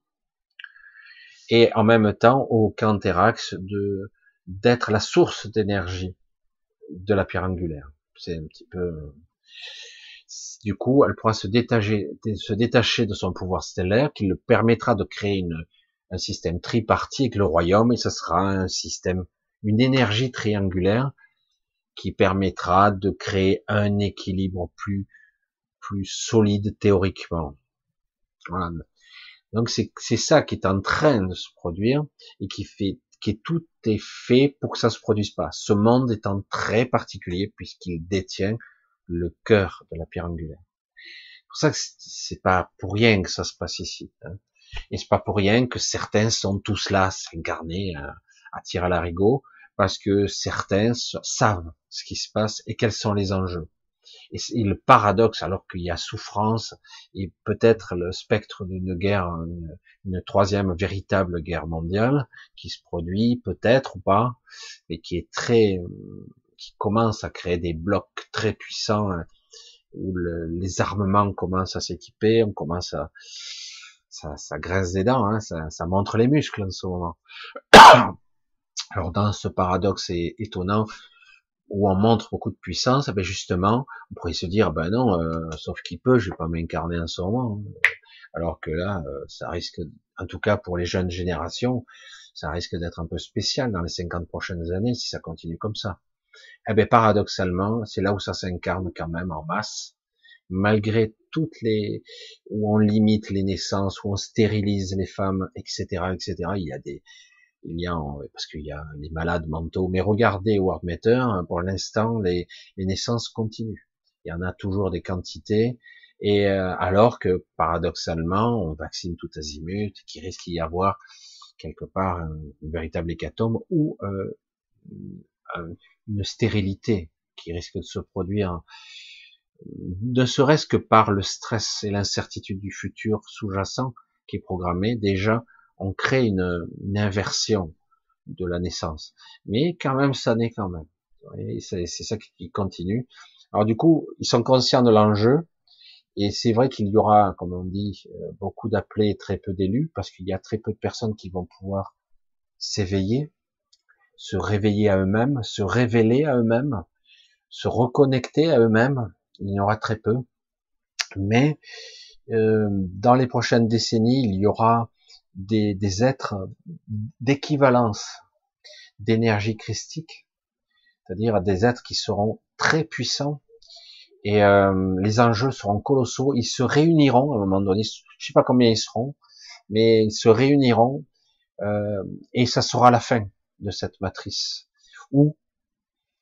et en même temps au Canterax de d'être la source d'énergie de la pierre angulaire. C'est un petit peu du coup, elle pourra se détacher, se détacher de son pouvoir stellaire, qui le permettra de créer une, un système tripartite avec le royaume, et ce sera un système, une énergie triangulaire qui permettra de créer un équilibre plus, plus solide théoriquement. Voilà. Donc c'est ça qui est en train de se produire et qui fait qui tout est fait pour que ça se produise pas. Ce monde étant très particulier puisqu'il détient le cœur de la pierre angulaire. C'est pour ça que c'est pas pour rien que ça se passe ici. Hein. Et c'est pas pour rien que certains sont tous là, s'incarner, à, à tirer à l'arigot, parce que certains savent ce qui se passe et quels sont les enjeux. Et, le paradoxe, alors qu'il y a souffrance et peut-être le spectre d'une guerre, une, troisième véritable guerre mondiale qui se produit, peut-être ou pas, et qui est très, qui commence à créer des blocs très puissants hein, où le, les armements commencent à s'équiper, on commence à, ça, ça graisse des dents, hein, ça, ça montre les muscles en ce moment. Alors dans ce paradoxe étonnant où on montre beaucoup de puissance, ben justement, on pourrait se dire, ben non, euh, sauf qu'il peut, je vais pas m'incarner en ce moment. Alors que là, euh, ça risque, en tout cas pour les jeunes générations, ça risque d'être un peu spécial dans les 50 prochaines années si ça continue comme ça. Eh ben paradoxalement, c'est là où ça s'incarne quand même en masse, malgré toutes les où on limite les naissances, où on stérilise les femmes, etc., etc. Il y a des il y a, parce qu'il y a les malades mentaux, mais regardez Worldmeter, hein, pour l'instant, les, les, naissances continuent. Il y en a toujours des quantités, et euh, alors que paradoxalement, on vaccine tout azimut, qu'il risque d'y avoir quelque part une véritable hécatombe ou euh, une stérilité qui risque de se produire, ne serait-ce que par le stress et l'incertitude du futur sous-jacent qui est programmé. Déjà, on crée une, inversion de la naissance, mais quand même, ça naît quand même. C'est ça qui continue. Alors du coup, ils sont conscients de l'enjeu, et c'est vrai qu'il y aura, comme on dit, euh, beaucoup d'appelés et très peu d'élus, parce qu'il y a très peu de personnes qui vont pouvoir s'éveiller, se réveiller à eux-mêmes, se révéler à eux-mêmes, se reconnecter à eux-mêmes. Il y en aura très peu. Mais euh, dans les prochaines décennies, il y aura des, des êtres d'équivalence d'énergie christique, c'est-à-dire des êtres qui seront très puissants et euh, les enjeux seront colossaux. Ils se réuniront à un moment donné, je sais pas combien ils seront, mais ils se réuniront euh, et ça sera la fin de cette matrice. Ou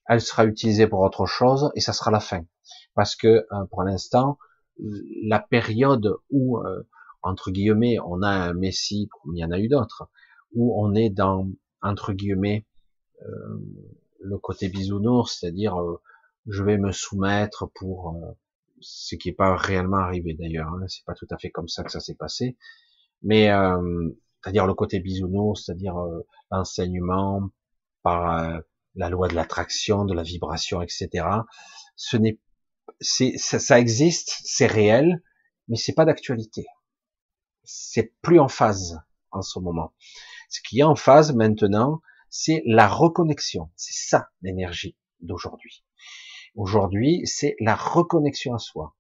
elle sera utilisée pour autre chose et ça sera la fin. Parce que euh, pour l'instant, la période où euh, entre guillemets on a un messie, il y en a eu d'autres, où on est dans entre guillemets le côté bisounours, c'est-à-dire je vais me soumettre pour euh, ce qui n'est pas réellement arrivé d'ailleurs. Hein, c'est pas tout à fait comme ça que ça s'est passé, mais euh, c'est-à-dire le côté bisounours, c'est-à-dire euh, l'enseignement par la loi de l'attraction, de la vibration, etc. Ce n'est, ça, ça existe, c'est réel, mais c'est pas d'actualité. C'est plus en phase en ce moment. Ce qui est en phase maintenant, c'est la reconnexion. C'est ça l'énergie d'aujourd'hui. Aujourd'hui, c'est la reconnexion à soi.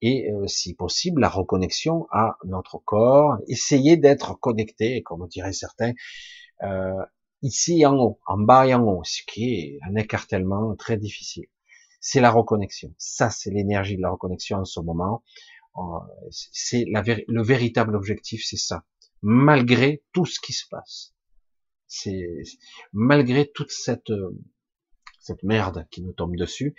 Et euh, si possible, la reconnexion à notre corps, essayer d'être connecté, comme diraient certains, euh, ici en haut, en bas et en haut, ce qui est un écartèlement très difficile. C'est la reconnexion. Ça, c'est l'énergie de la reconnexion en ce moment. Euh, c'est le véritable objectif, c'est ça. Malgré tout ce qui se passe. C'est malgré toute cette cette merde qui nous tombe dessus.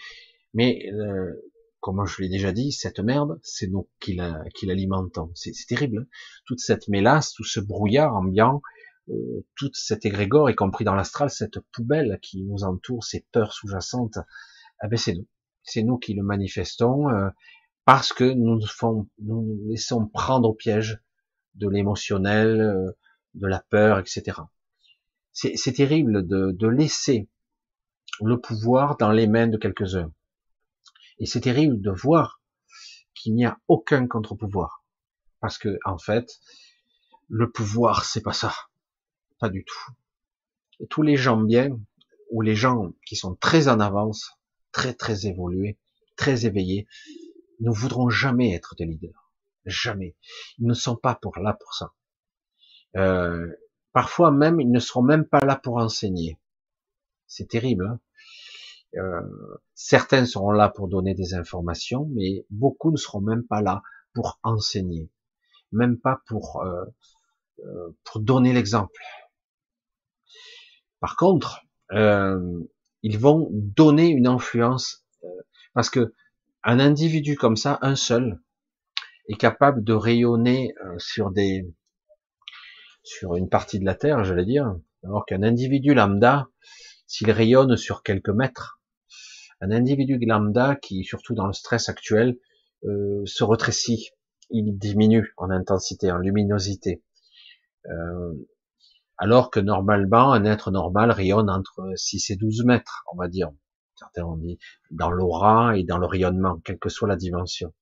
Mais euh, comme je l'ai déjà dit, cette merde, c'est nous qui l'alimentons. C'est terrible. Hein. toute cette mélasse, tout ce brouillard ambiant, euh, toute cette égrégore, y compris dans l'astral, cette poubelle qui nous entoure, ces peurs sous-jacentes, eh ben c'est nous. C'est nous qui le manifestons euh, parce que nous nous, laissons prendre au piège de l'émotionnel, euh, de la peur, etc. C'est terrible de, de laisser le pouvoir dans les mains de quelques-uns. Et c'est terrible de voir qu'il n'y a aucun contre-pouvoir. Parce que, en fait, le pouvoir, c'est pas ça. Pas du tout. Et tous les gens bien, ou les gens qui sont très en avance, très très évolués, très éveillés, ne voudront jamais être des leaders. Jamais. Ils ne sont pas pour là pour ça. Euh, parfois même, ils ne seront même pas là pour enseigner. C'est terrible. Hein euh, certains seront là pour donner des informations, mais beaucoup ne seront même pas là pour enseigner, même pas pour euh, euh pour donner l'exemple. Par contre, euh, ils vont donner une influence euh, parce que un individu comme ça, un seul, est capable de rayonner sur des sur une partie de la Terre, j'allais dire, alors qu'un individu lambda, s'il rayonne sur quelques mètres, un individu lambda qui, surtout dans le stress actuel, euh, se rétrécit, il diminue en intensité, en luminosité. Euh, alors que normalement, un être normal rayonne entre 6 et 12 mètres, on va dire. Certains ont dit dans l'aura et dans le rayonnement, quelle que soit la dimension.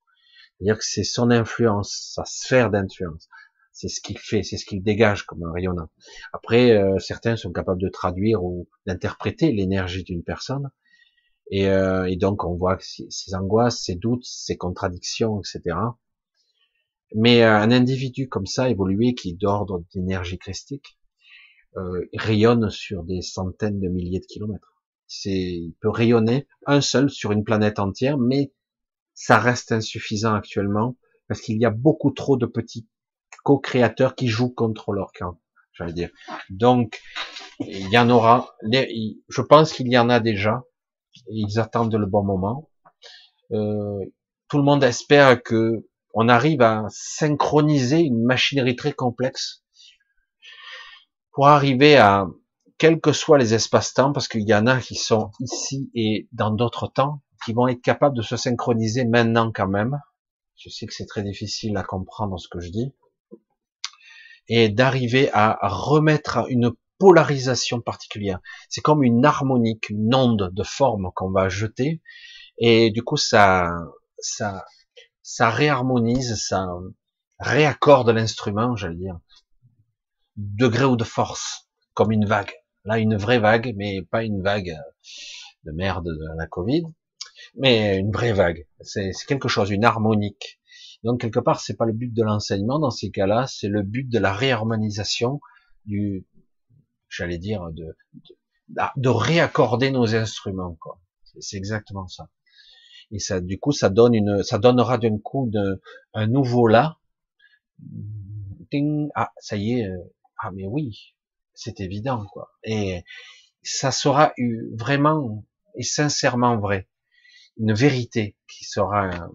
C'est-à-dire que c'est son influence, sa sphère d'influence. C'est ce qu'il fait, c'est ce qu'il dégage comme un rayonnant. Après, euh, certains sont capables de traduire ou d'interpréter l'énergie d'une personne, et, euh, donc on voit ces angoisses, ces doutes, ces contradictions, etc. Mais euh, un individu comme ça, évolué, qui d'ordre d'énergie christique, rayonne sur des centaines de milliers de kilomètres. C'est, il peut rayonner un seul sur une planète entière, mais ça reste insuffisant actuellement parce qu'il y a beaucoup trop de petits co-créateurs qui jouent contre leur camp. j'allais dire. Donc, il y en aura, je pense qu'il y en a déjà, ils attendent le bon moment. Euh, tout le monde espère que on arrive à synchroniser une machinerie très complexe pour arriver à, quels que soient les espaces-temps, parce qu'il y en a qui sont ici et dans d'autres temps, qui vont être capables de se synchroniser maintenant quand même. Je sais que c'est très difficile à comprendre ce que je dis. Et d'arriver à remettre une polarisation particulière. C'est comme une harmonique, une onde de forme qu'on va jeter. Et du coup, ça, ça, ça réharmonise, ça réaccorde l'instrument, j'allais dire, degré ou de force, comme une vague. Là, une vraie vague, mais pas une vague de merde de la Covid, mais une vraie vague. C'est quelque chose, une harmonique. Donc quelque part, c'est pas le but de l'enseignement dans ces cas-là, c'est le but de la réharmonisation du, j'allais dire, de, de, réaccorder nos instruments. quoi. C'est exactement ça. Et ça, du coup, ça donne une, ça donnera d'un coup de, un nouveau là. Ding, ah, ça y est. Euh, ah, mais oui, c'est évident, quoi. Et ça sera vraiment et sincèrement vrai, une vérité qui sera.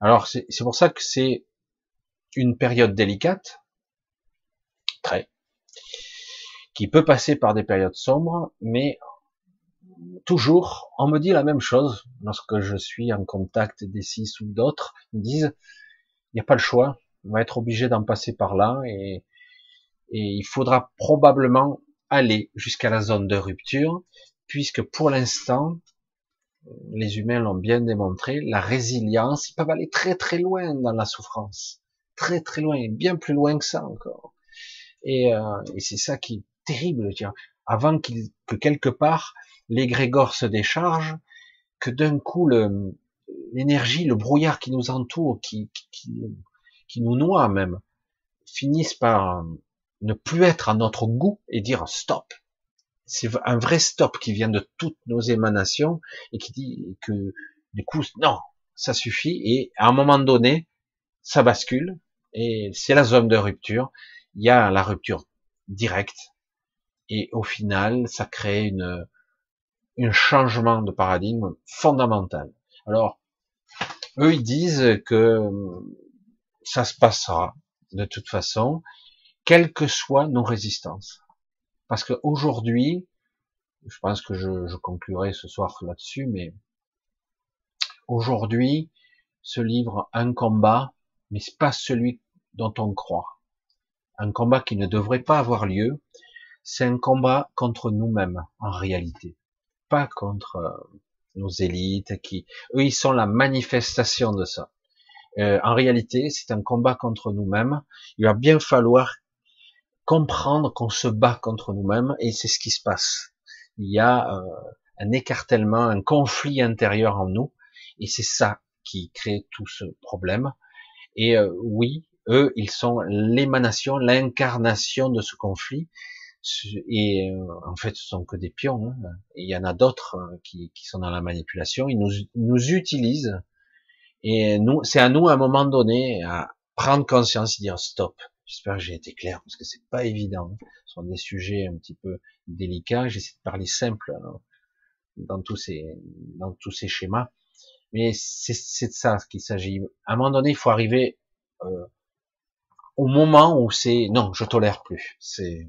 Alors, c'est pour ça que c'est une période délicate, très, qui peut passer par des périodes sombres, mais toujours, on me dit la même chose lorsque je suis en contact des six ou d'autres. Ils me disent, il n'y a pas le choix, on va être obligé d'en passer par là et, et il faudra probablement aller jusqu'à la zone de rupture, puisque pour l'instant, les humains l'ont bien démontré, la résilience, ils peuvent aller très très loin dans la souffrance, très très loin, bien plus loin que ça encore. Et, euh, et c'est ça qui est terrible, dire, avant qu'il, que quelque part l'égrégore se décharge, que d'un coup l'énergie, le brouillard qui nous entoure, qui, qui, qui nous noie même, finisse par ne plus être à notre goût et dire stop. C'est un vrai stop qui vient de toutes nos émanations et qui dit que du coup non, ça suffit et à un moment donné, ça bascule et c'est la zone de rupture. Il y a la rupture directe et au final, ça crée une un changement de paradigme fondamental. Alors, eux, ils disent que ça se passera de toute façon, quelles que soient nos résistances. Parce qu'aujourd'hui, je pense que je, je conclurai ce soir là-dessus, mais aujourd'hui, ce livre un combat, mais c'est pas celui dont on croit. Un combat qui ne devrait pas avoir lieu, c'est un combat contre nous-mêmes en réalité pas contre euh, nos élites qui, eux, ils sont la manifestation de ça. Euh, en réalité, c'est un combat contre nous-mêmes. Il va bien falloir comprendre qu'on se bat contre nous-mêmes et c'est ce qui se passe. Il y a euh, un écartèlement, un conflit intérieur en nous et c'est ça qui crée tout ce problème. Et oui, eux, ils sont l'émanation, l'incarnation de ce conflit et euh, en fait, ce sont que des pions. Hein. il y en a d'autres euh, qui, qui, sont dans la manipulation. Ils nous, nous utilisent. Et nous, c'est à nous, à un moment donné, à prendre conscience et dire stop. J'espère que j'ai été clair parce que c'est pas évident. Ce sont des sujets un petit peu délicats. J'essaie de parler simple hein, dans tous ces, dans tous ces schémas. Mais c'est de ça qu'il s'agit. À un moment donné, il faut arriver euh, au moment où c'est non, je tolère plus. C'est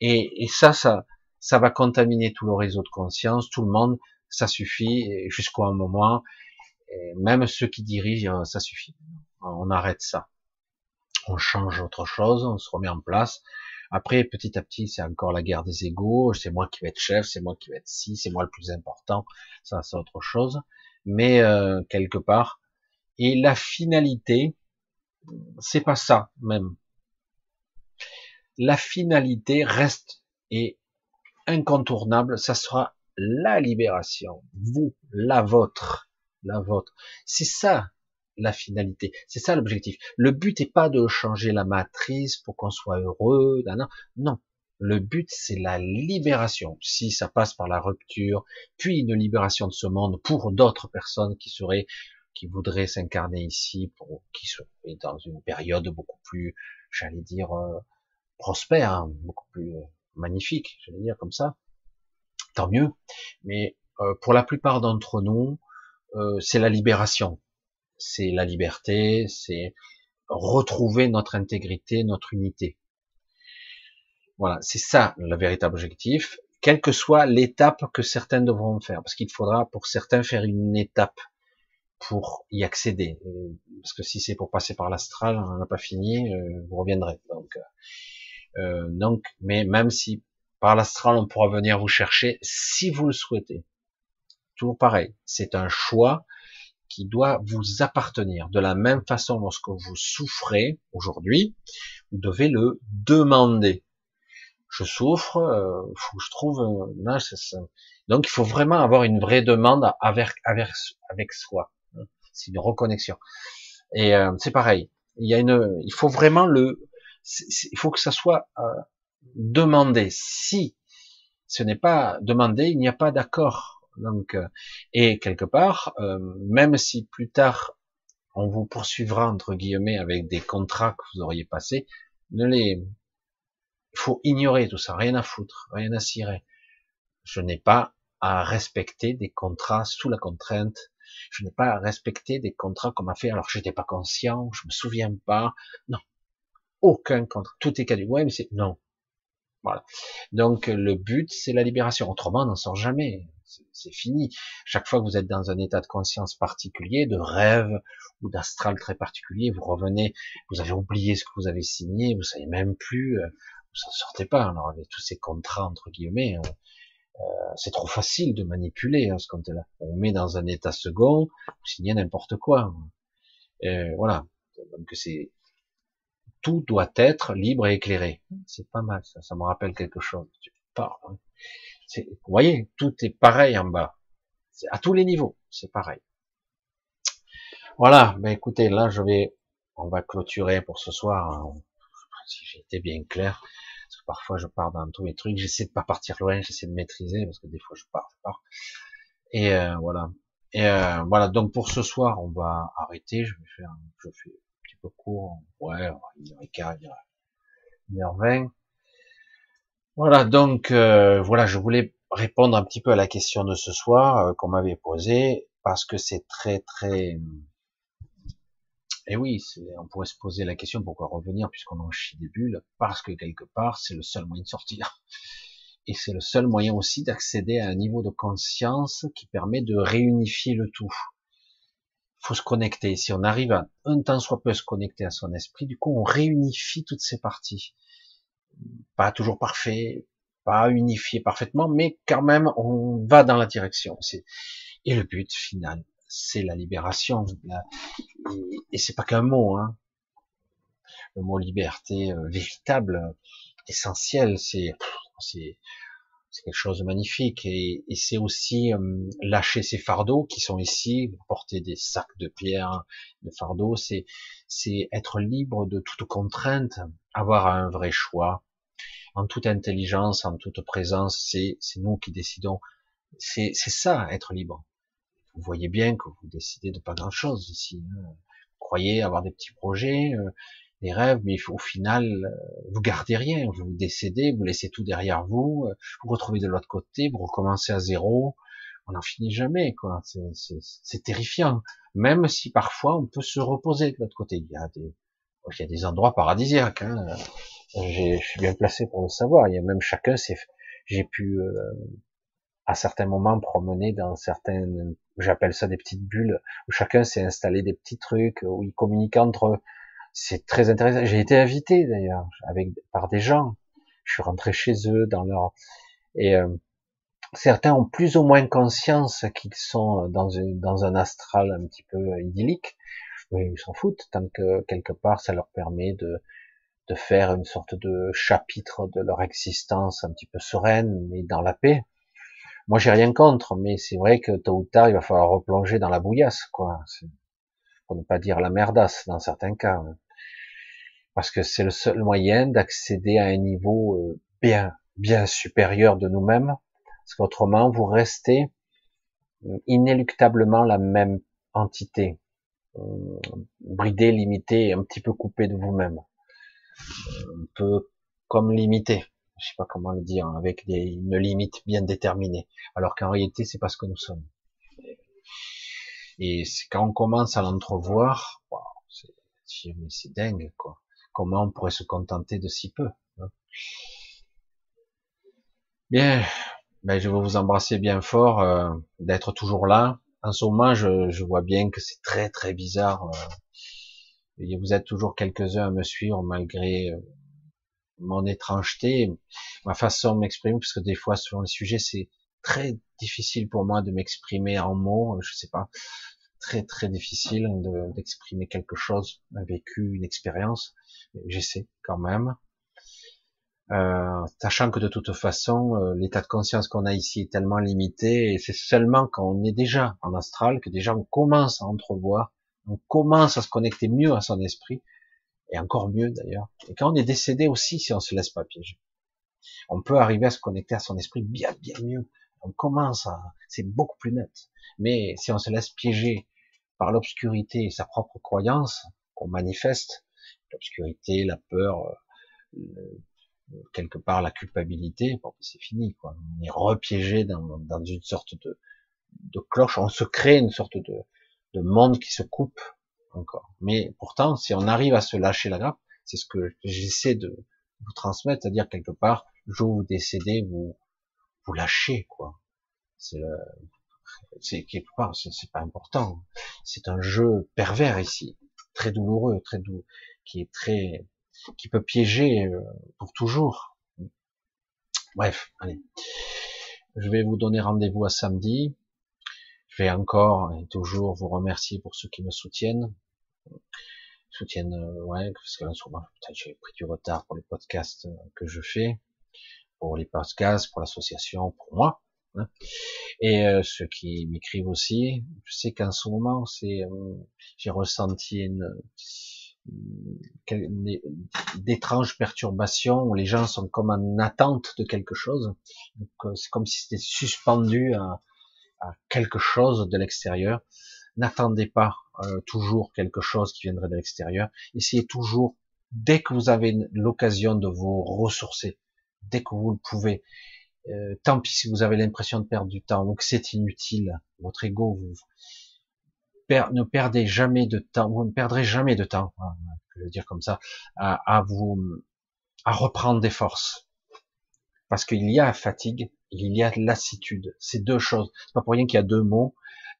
et, ça, ça, ça va contaminer tout le réseau de conscience, tout le monde, ça suffit, jusqu'à un moment, et même ceux qui dirigent, euh, ça suffit. On arrête ça. On change autre chose, on se remet en place. Après, petit à petit, c'est encore la guerre des égaux. C'est moi qui vais être chef, c'est moi qui vais être si, c'est moi le plus important. Ça, c'est autre chose. Mais euh, quelque part. Et la finalité, c'est pas ça même la finalité reste et incontournable, ça sera la libération, vous, la vôtre, la vôtre. C'est ça la finalité, c'est ça l'objectif. Le but n'est pas de changer la matrice pour qu'on soit heureux, non, non. Le but c'est la libération. Si ça passe par la rupture, puis une libération de ce monde pour d'autres personnes qui seraient, qui voudraient s'incarner ici, pour qui seraient dans une période beaucoup plus, j'allais dire, euh, prospère, hein, beaucoup plus magnifique, je vais dire comme ça. Tant mieux. Mais pour la plupart d'entre nous, c'est la libération, c'est la liberté, c'est retrouver notre intégrité, notre unité. Voilà, c'est ça le véritable objectif, quelle que soit l'étape que certains devront faire, parce qu'il faudra pour certains faire une étape pour y accéder. Euh, parce que si c'est pour passer par l'astral, on n'a pas fini, euh, vous reviendrez. Donc, euh, donc, mais même si par l'astral on pourra venir vous chercher, si vous le souhaitez, toujours pareil, c'est un choix qui doit vous appartenir. De la même façon, lorsque vous souffrez aujourd'hui, vous devez le demander. Je souffre, euh, faut que je trouve. Ça. Donc, il faut vraiment avoir une vraie demande avec, avec, avec soi. C'est une reconnexion. Et euh, c'est pareil. Il y a une, il faut vraiment le, il faut que ça soit euh, demandé. Si ce n'est pas demandé, il n'y a pas d'accord. Donc, euh, et quelque part, euh, même si plus tard on vous poursuivra entre guillemets avec des contrats que vous auriez passés, ne les, faut ignorer tout ça, rien à foutre, rien à cirer. Je n'ai pas à respecter des contrats sous la contrainte. Je n'ai pas à respecter des contrats qu'on m'a fait alors que j'étais pas conscient, je me souviens pas. Non. Aucun contrat. Tout est caduc. Ouais, mais c'est, non. Voilà. Donc, le but, c'est la libération. Autrement, on n'en sort jamais c'est fini. Chaque fois que vous êtes dans un état de conscience particulier, de rêve ou d'astral très particulier, vous revenez, vous avez oublié ce que vous avez signé, vous savez même plus, euh, vous en sortez pas. Alors avec tous ces contrats entre guillemets, hein, euh, c'est trop facile de manipuler hein, ce compte-là. On met dans un état second, vous signez n'importe quoi. Euh, voilà. Donc c'est tout doit être libre et éclairé. C'est pas mal, ça, ça me rappelle quelque chose. Pas, hein. Vous voyez, tout est pareil en bas. À tous les niveaux, c'est pareil. Voilà, ben écoutez, là je vais, on va clôturer pour ce soir. Si j'ai été bien clair, parce que parfois je pars dans tous mes trucs, j'essaie de pas partir loin, j'essaie de maîtriser, parce que des fois je pars, je pars. Et euh, voilà. Et euh, voilà, donc pour ce soir, on va arrêter. Je vais faire, je fais un petit peu court. Ouais, une heure et quart, une heure vingt. Voilà, donc euh, voilà, je voulais répondre un petit peu à la question de ce soir euh, qu'on m'avait posée parce que c'est très très. Et eh oui, on pourrait se poser la question pourquoi revenir puisqu'on en chie des bulles? Parce que quelque part c'est le seul moyen de sortir et c'est le seul moyen aussi d'accéder à un niveau de conscience qui permet de réunifier le tout. Faut se connecter. Si on arrive à un temps soit peu se connecter à son esprit, du coup on réunifie toutes ces parties pas toujours parfait, pas unifié parfaitement, mais quand même on va dans la direction. Et le but final, c'est la libération. Et c'est pas qu'un mot, hein. Le mot liberté euh, véritable, essentiel, c'est c'est quelque chose de magnifique. Et, c'est aussi euh, lâcher ses fardeaux qui sont ici, porter des sacs de pierre, de fardeaux, c'est c'est être libre de toute contrainte, avoir un vrai choix, en toute intelligence, en toute présence, c'est nous qui décidons. C'est ça, être libre. Vous voyez bien que vous décidez de pas grand-chose ici. Hein. Vous croyez avoir des petits projets, euh, des rêves, mais au final, euh, vous gardez rien. Vous décédez, vous laissez tout derrière vous, euh, vous retrouvez de l'autre côté, vous recommencez à zéro. On n'en finit jamais, quoi. C'est terrifiant. Même si parfois on peut se reposer de l'autre côté. Il y a des, il y a des endroits paradisiaques. Hein je suis bien placé pour le savoir. Il y a même chacun, j'ai pu euh, à certains moments promener dans certaines, j'appelle ça des petites bulles, où chacun s'est installé des petits trucs, où ils communiquent entre eux. C'est très intéressant. J'ai été invité d'ailleurs avec par des gens. Je suis rentré chez eux dans leur et euh, certains ont plus ou moins conscience qu'ils sont dans, une, un astral un petit peu idyllique. Oui, ils s'en foutent tant que quelque part ça leur permet de de faire une sorte de chapitre de leur existence un petit peu sereine, mais dans la paix. Moi, j'ai rien contre, mais c'est vrai que tôt ou tard, il va falloir replonger dans la bouillasse, quoi. Pour ne pas dire la merdasse dans certains cas. Parce que c'est le seul moyen d'accéder à un niveau euh, bien, bien supérieur de nous-mêmes. Parce qu'autrement, vous restez euh, inéluctablement la même entité, euh, bridé, limité, un petit peu coupé de vous-même on peut comme limité. Je sais pas comment le dire, avec des, une limite bien déterminée. Alors qu'en réalité, c'est pas ce que nous sommes. Et quand on commence à l'entrevoir, c'est dingue, quoi. Comment on pourrait se contenter de si peu hein Bien, ben je vais vous embrasser bien fort, euh, d'être toujours là. En ce moment, je, vois bien que c'est très très bizarre. Euh, vous êtes toujours quelques-uns à me suivre malgré euh, mon étrangeté, ma façon de m'exprimer, parce que des fois, sur le sujet, c'est très difficile pour moi de m'exprimer en mots. Je sais pas, très très difficile d'exprimer quelque chose, un vécu, une expérience. J'essaie quand même. Euh, sachant que de toute façon, euh, l'état de conscience qu'on a ici est tellement limité, et c'est seulement quand on est déjà en astral que déjà on commence à entrevoir, on commence à se connecter mieux à son esprit, et encore mieux d'ailleurs. Et quand on est décédé aussi, si on se laisse pas piéger, on peut arriver à se connecter à son esprit bien bien mieux. On commence à, c'est beaucoup plus net. Mais si on se laisse piéger par l'obscurité et sa propre croyance qu'on manifeste, l'obscurité, la peur, euh, quelque part la culpabilité, bon, c'est fini, quoi. On est repiégé dans, dans, une sorte de, de cloche, on se crée une sorte de, de monde qui se coupe encore. Mais pourtant, si on arrive à se lâcher la grappe, c'est ce que j'essaie de vous transmettre, c'est-à-dire quelque part, le jour vous décédez, vous, vous lâchez, quoi. C'est le, c'est pas important. C'est un jeu pervers ici, très douloureux, très doux, qui est très, qui peut piéger euh, pour toujours. Bref, allez. Je vais vous donner rendez-vous à samedi. Je vais encore et toujours vous remercier pour ceux qui me soutiennent. Soutiennent, euh, ouais, parce que là, souvent, j'ai pris du retard pour les podcasts euh, que je fais, pour les podcasts, pour l'association, pour moi. Hein. Et euh, ceux qui m'écrivent aussi, je sais qu'en ce moment, c'est, euh, j'ai ressenti une, d'étranges perturbations où les gens sont comme en attente de quelque chose. Euh, c'est comme si c'était suspendu à, à, quelque chose de l'extérieur. N'attendez pas toujours quelque chose qui viendrait de l'extérieur. Essayez toujours, dès que vous avez l'occasion de vous ressourcer, dès que vous le pouvez, euh, tant pis si vous avez l'impression de perdre du temps ou que c'est inutile, votre ego, vous ne perdez jamais de temps, vous ne perdrez jamais de temps, hein, je veux dire comme ça, à, vous à reprendre des forces, parce qu'il y a fatigue, il y a lassitude, c'est deux choses. C'est pas pour rien qu'il y a deux mots,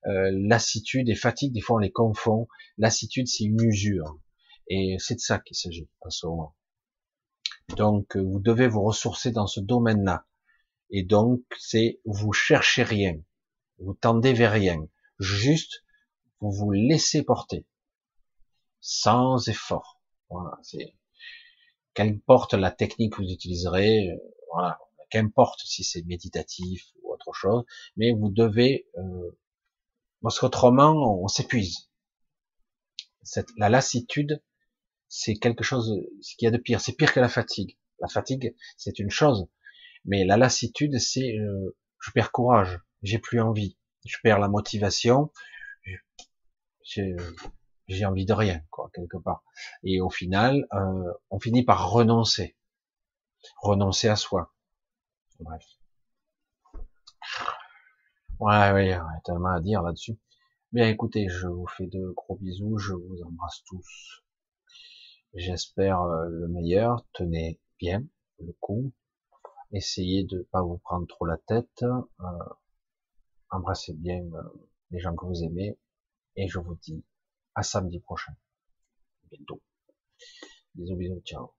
euh, lassitude et fatigue. Des fois on les confond. Lassitude c'est une usure, et c'est de ça qu'il s'agit en ce moment. Donc vous devez vous ressourcer dans ce domaine-là et donc, c'est, vous cherchez rien. Vous tendez vers rien. Juste, vous vous laissez porter. Sans effort. Voilà, c'est, qu'importe la technique que vous utiliserez, voilà, qu'importe si c'est méditatif ou autre chose, mais vous devez, euh, parce qu'autrement, on s'épuise. la lassitude, c'est quelque chose, ce qu'il y a de pire. C'est pire que la fatigue. La fatigue, c'est une chose, mais la lassitude, c'est euh, je perds courage, j'ai plus envie, je perds la motivation, j'ai envie de rien, quoi, quelque part. Et au final, euh, on finit par renoncer, renoncer à soi. Bref. Ouais, ouais, tellement à dire là-dessus. Bien, écoutez, je vous fais de gros bisous, je vous embrasse tous. J'espère euh, le meilleur. Tenez bien le coup essayez de pas vous prendre trop la tête, euh, embrassez bien euh, les gens que vous aimez, et je vous dis à samedi prochain. Bientôt. Bisous, bisous, ciao.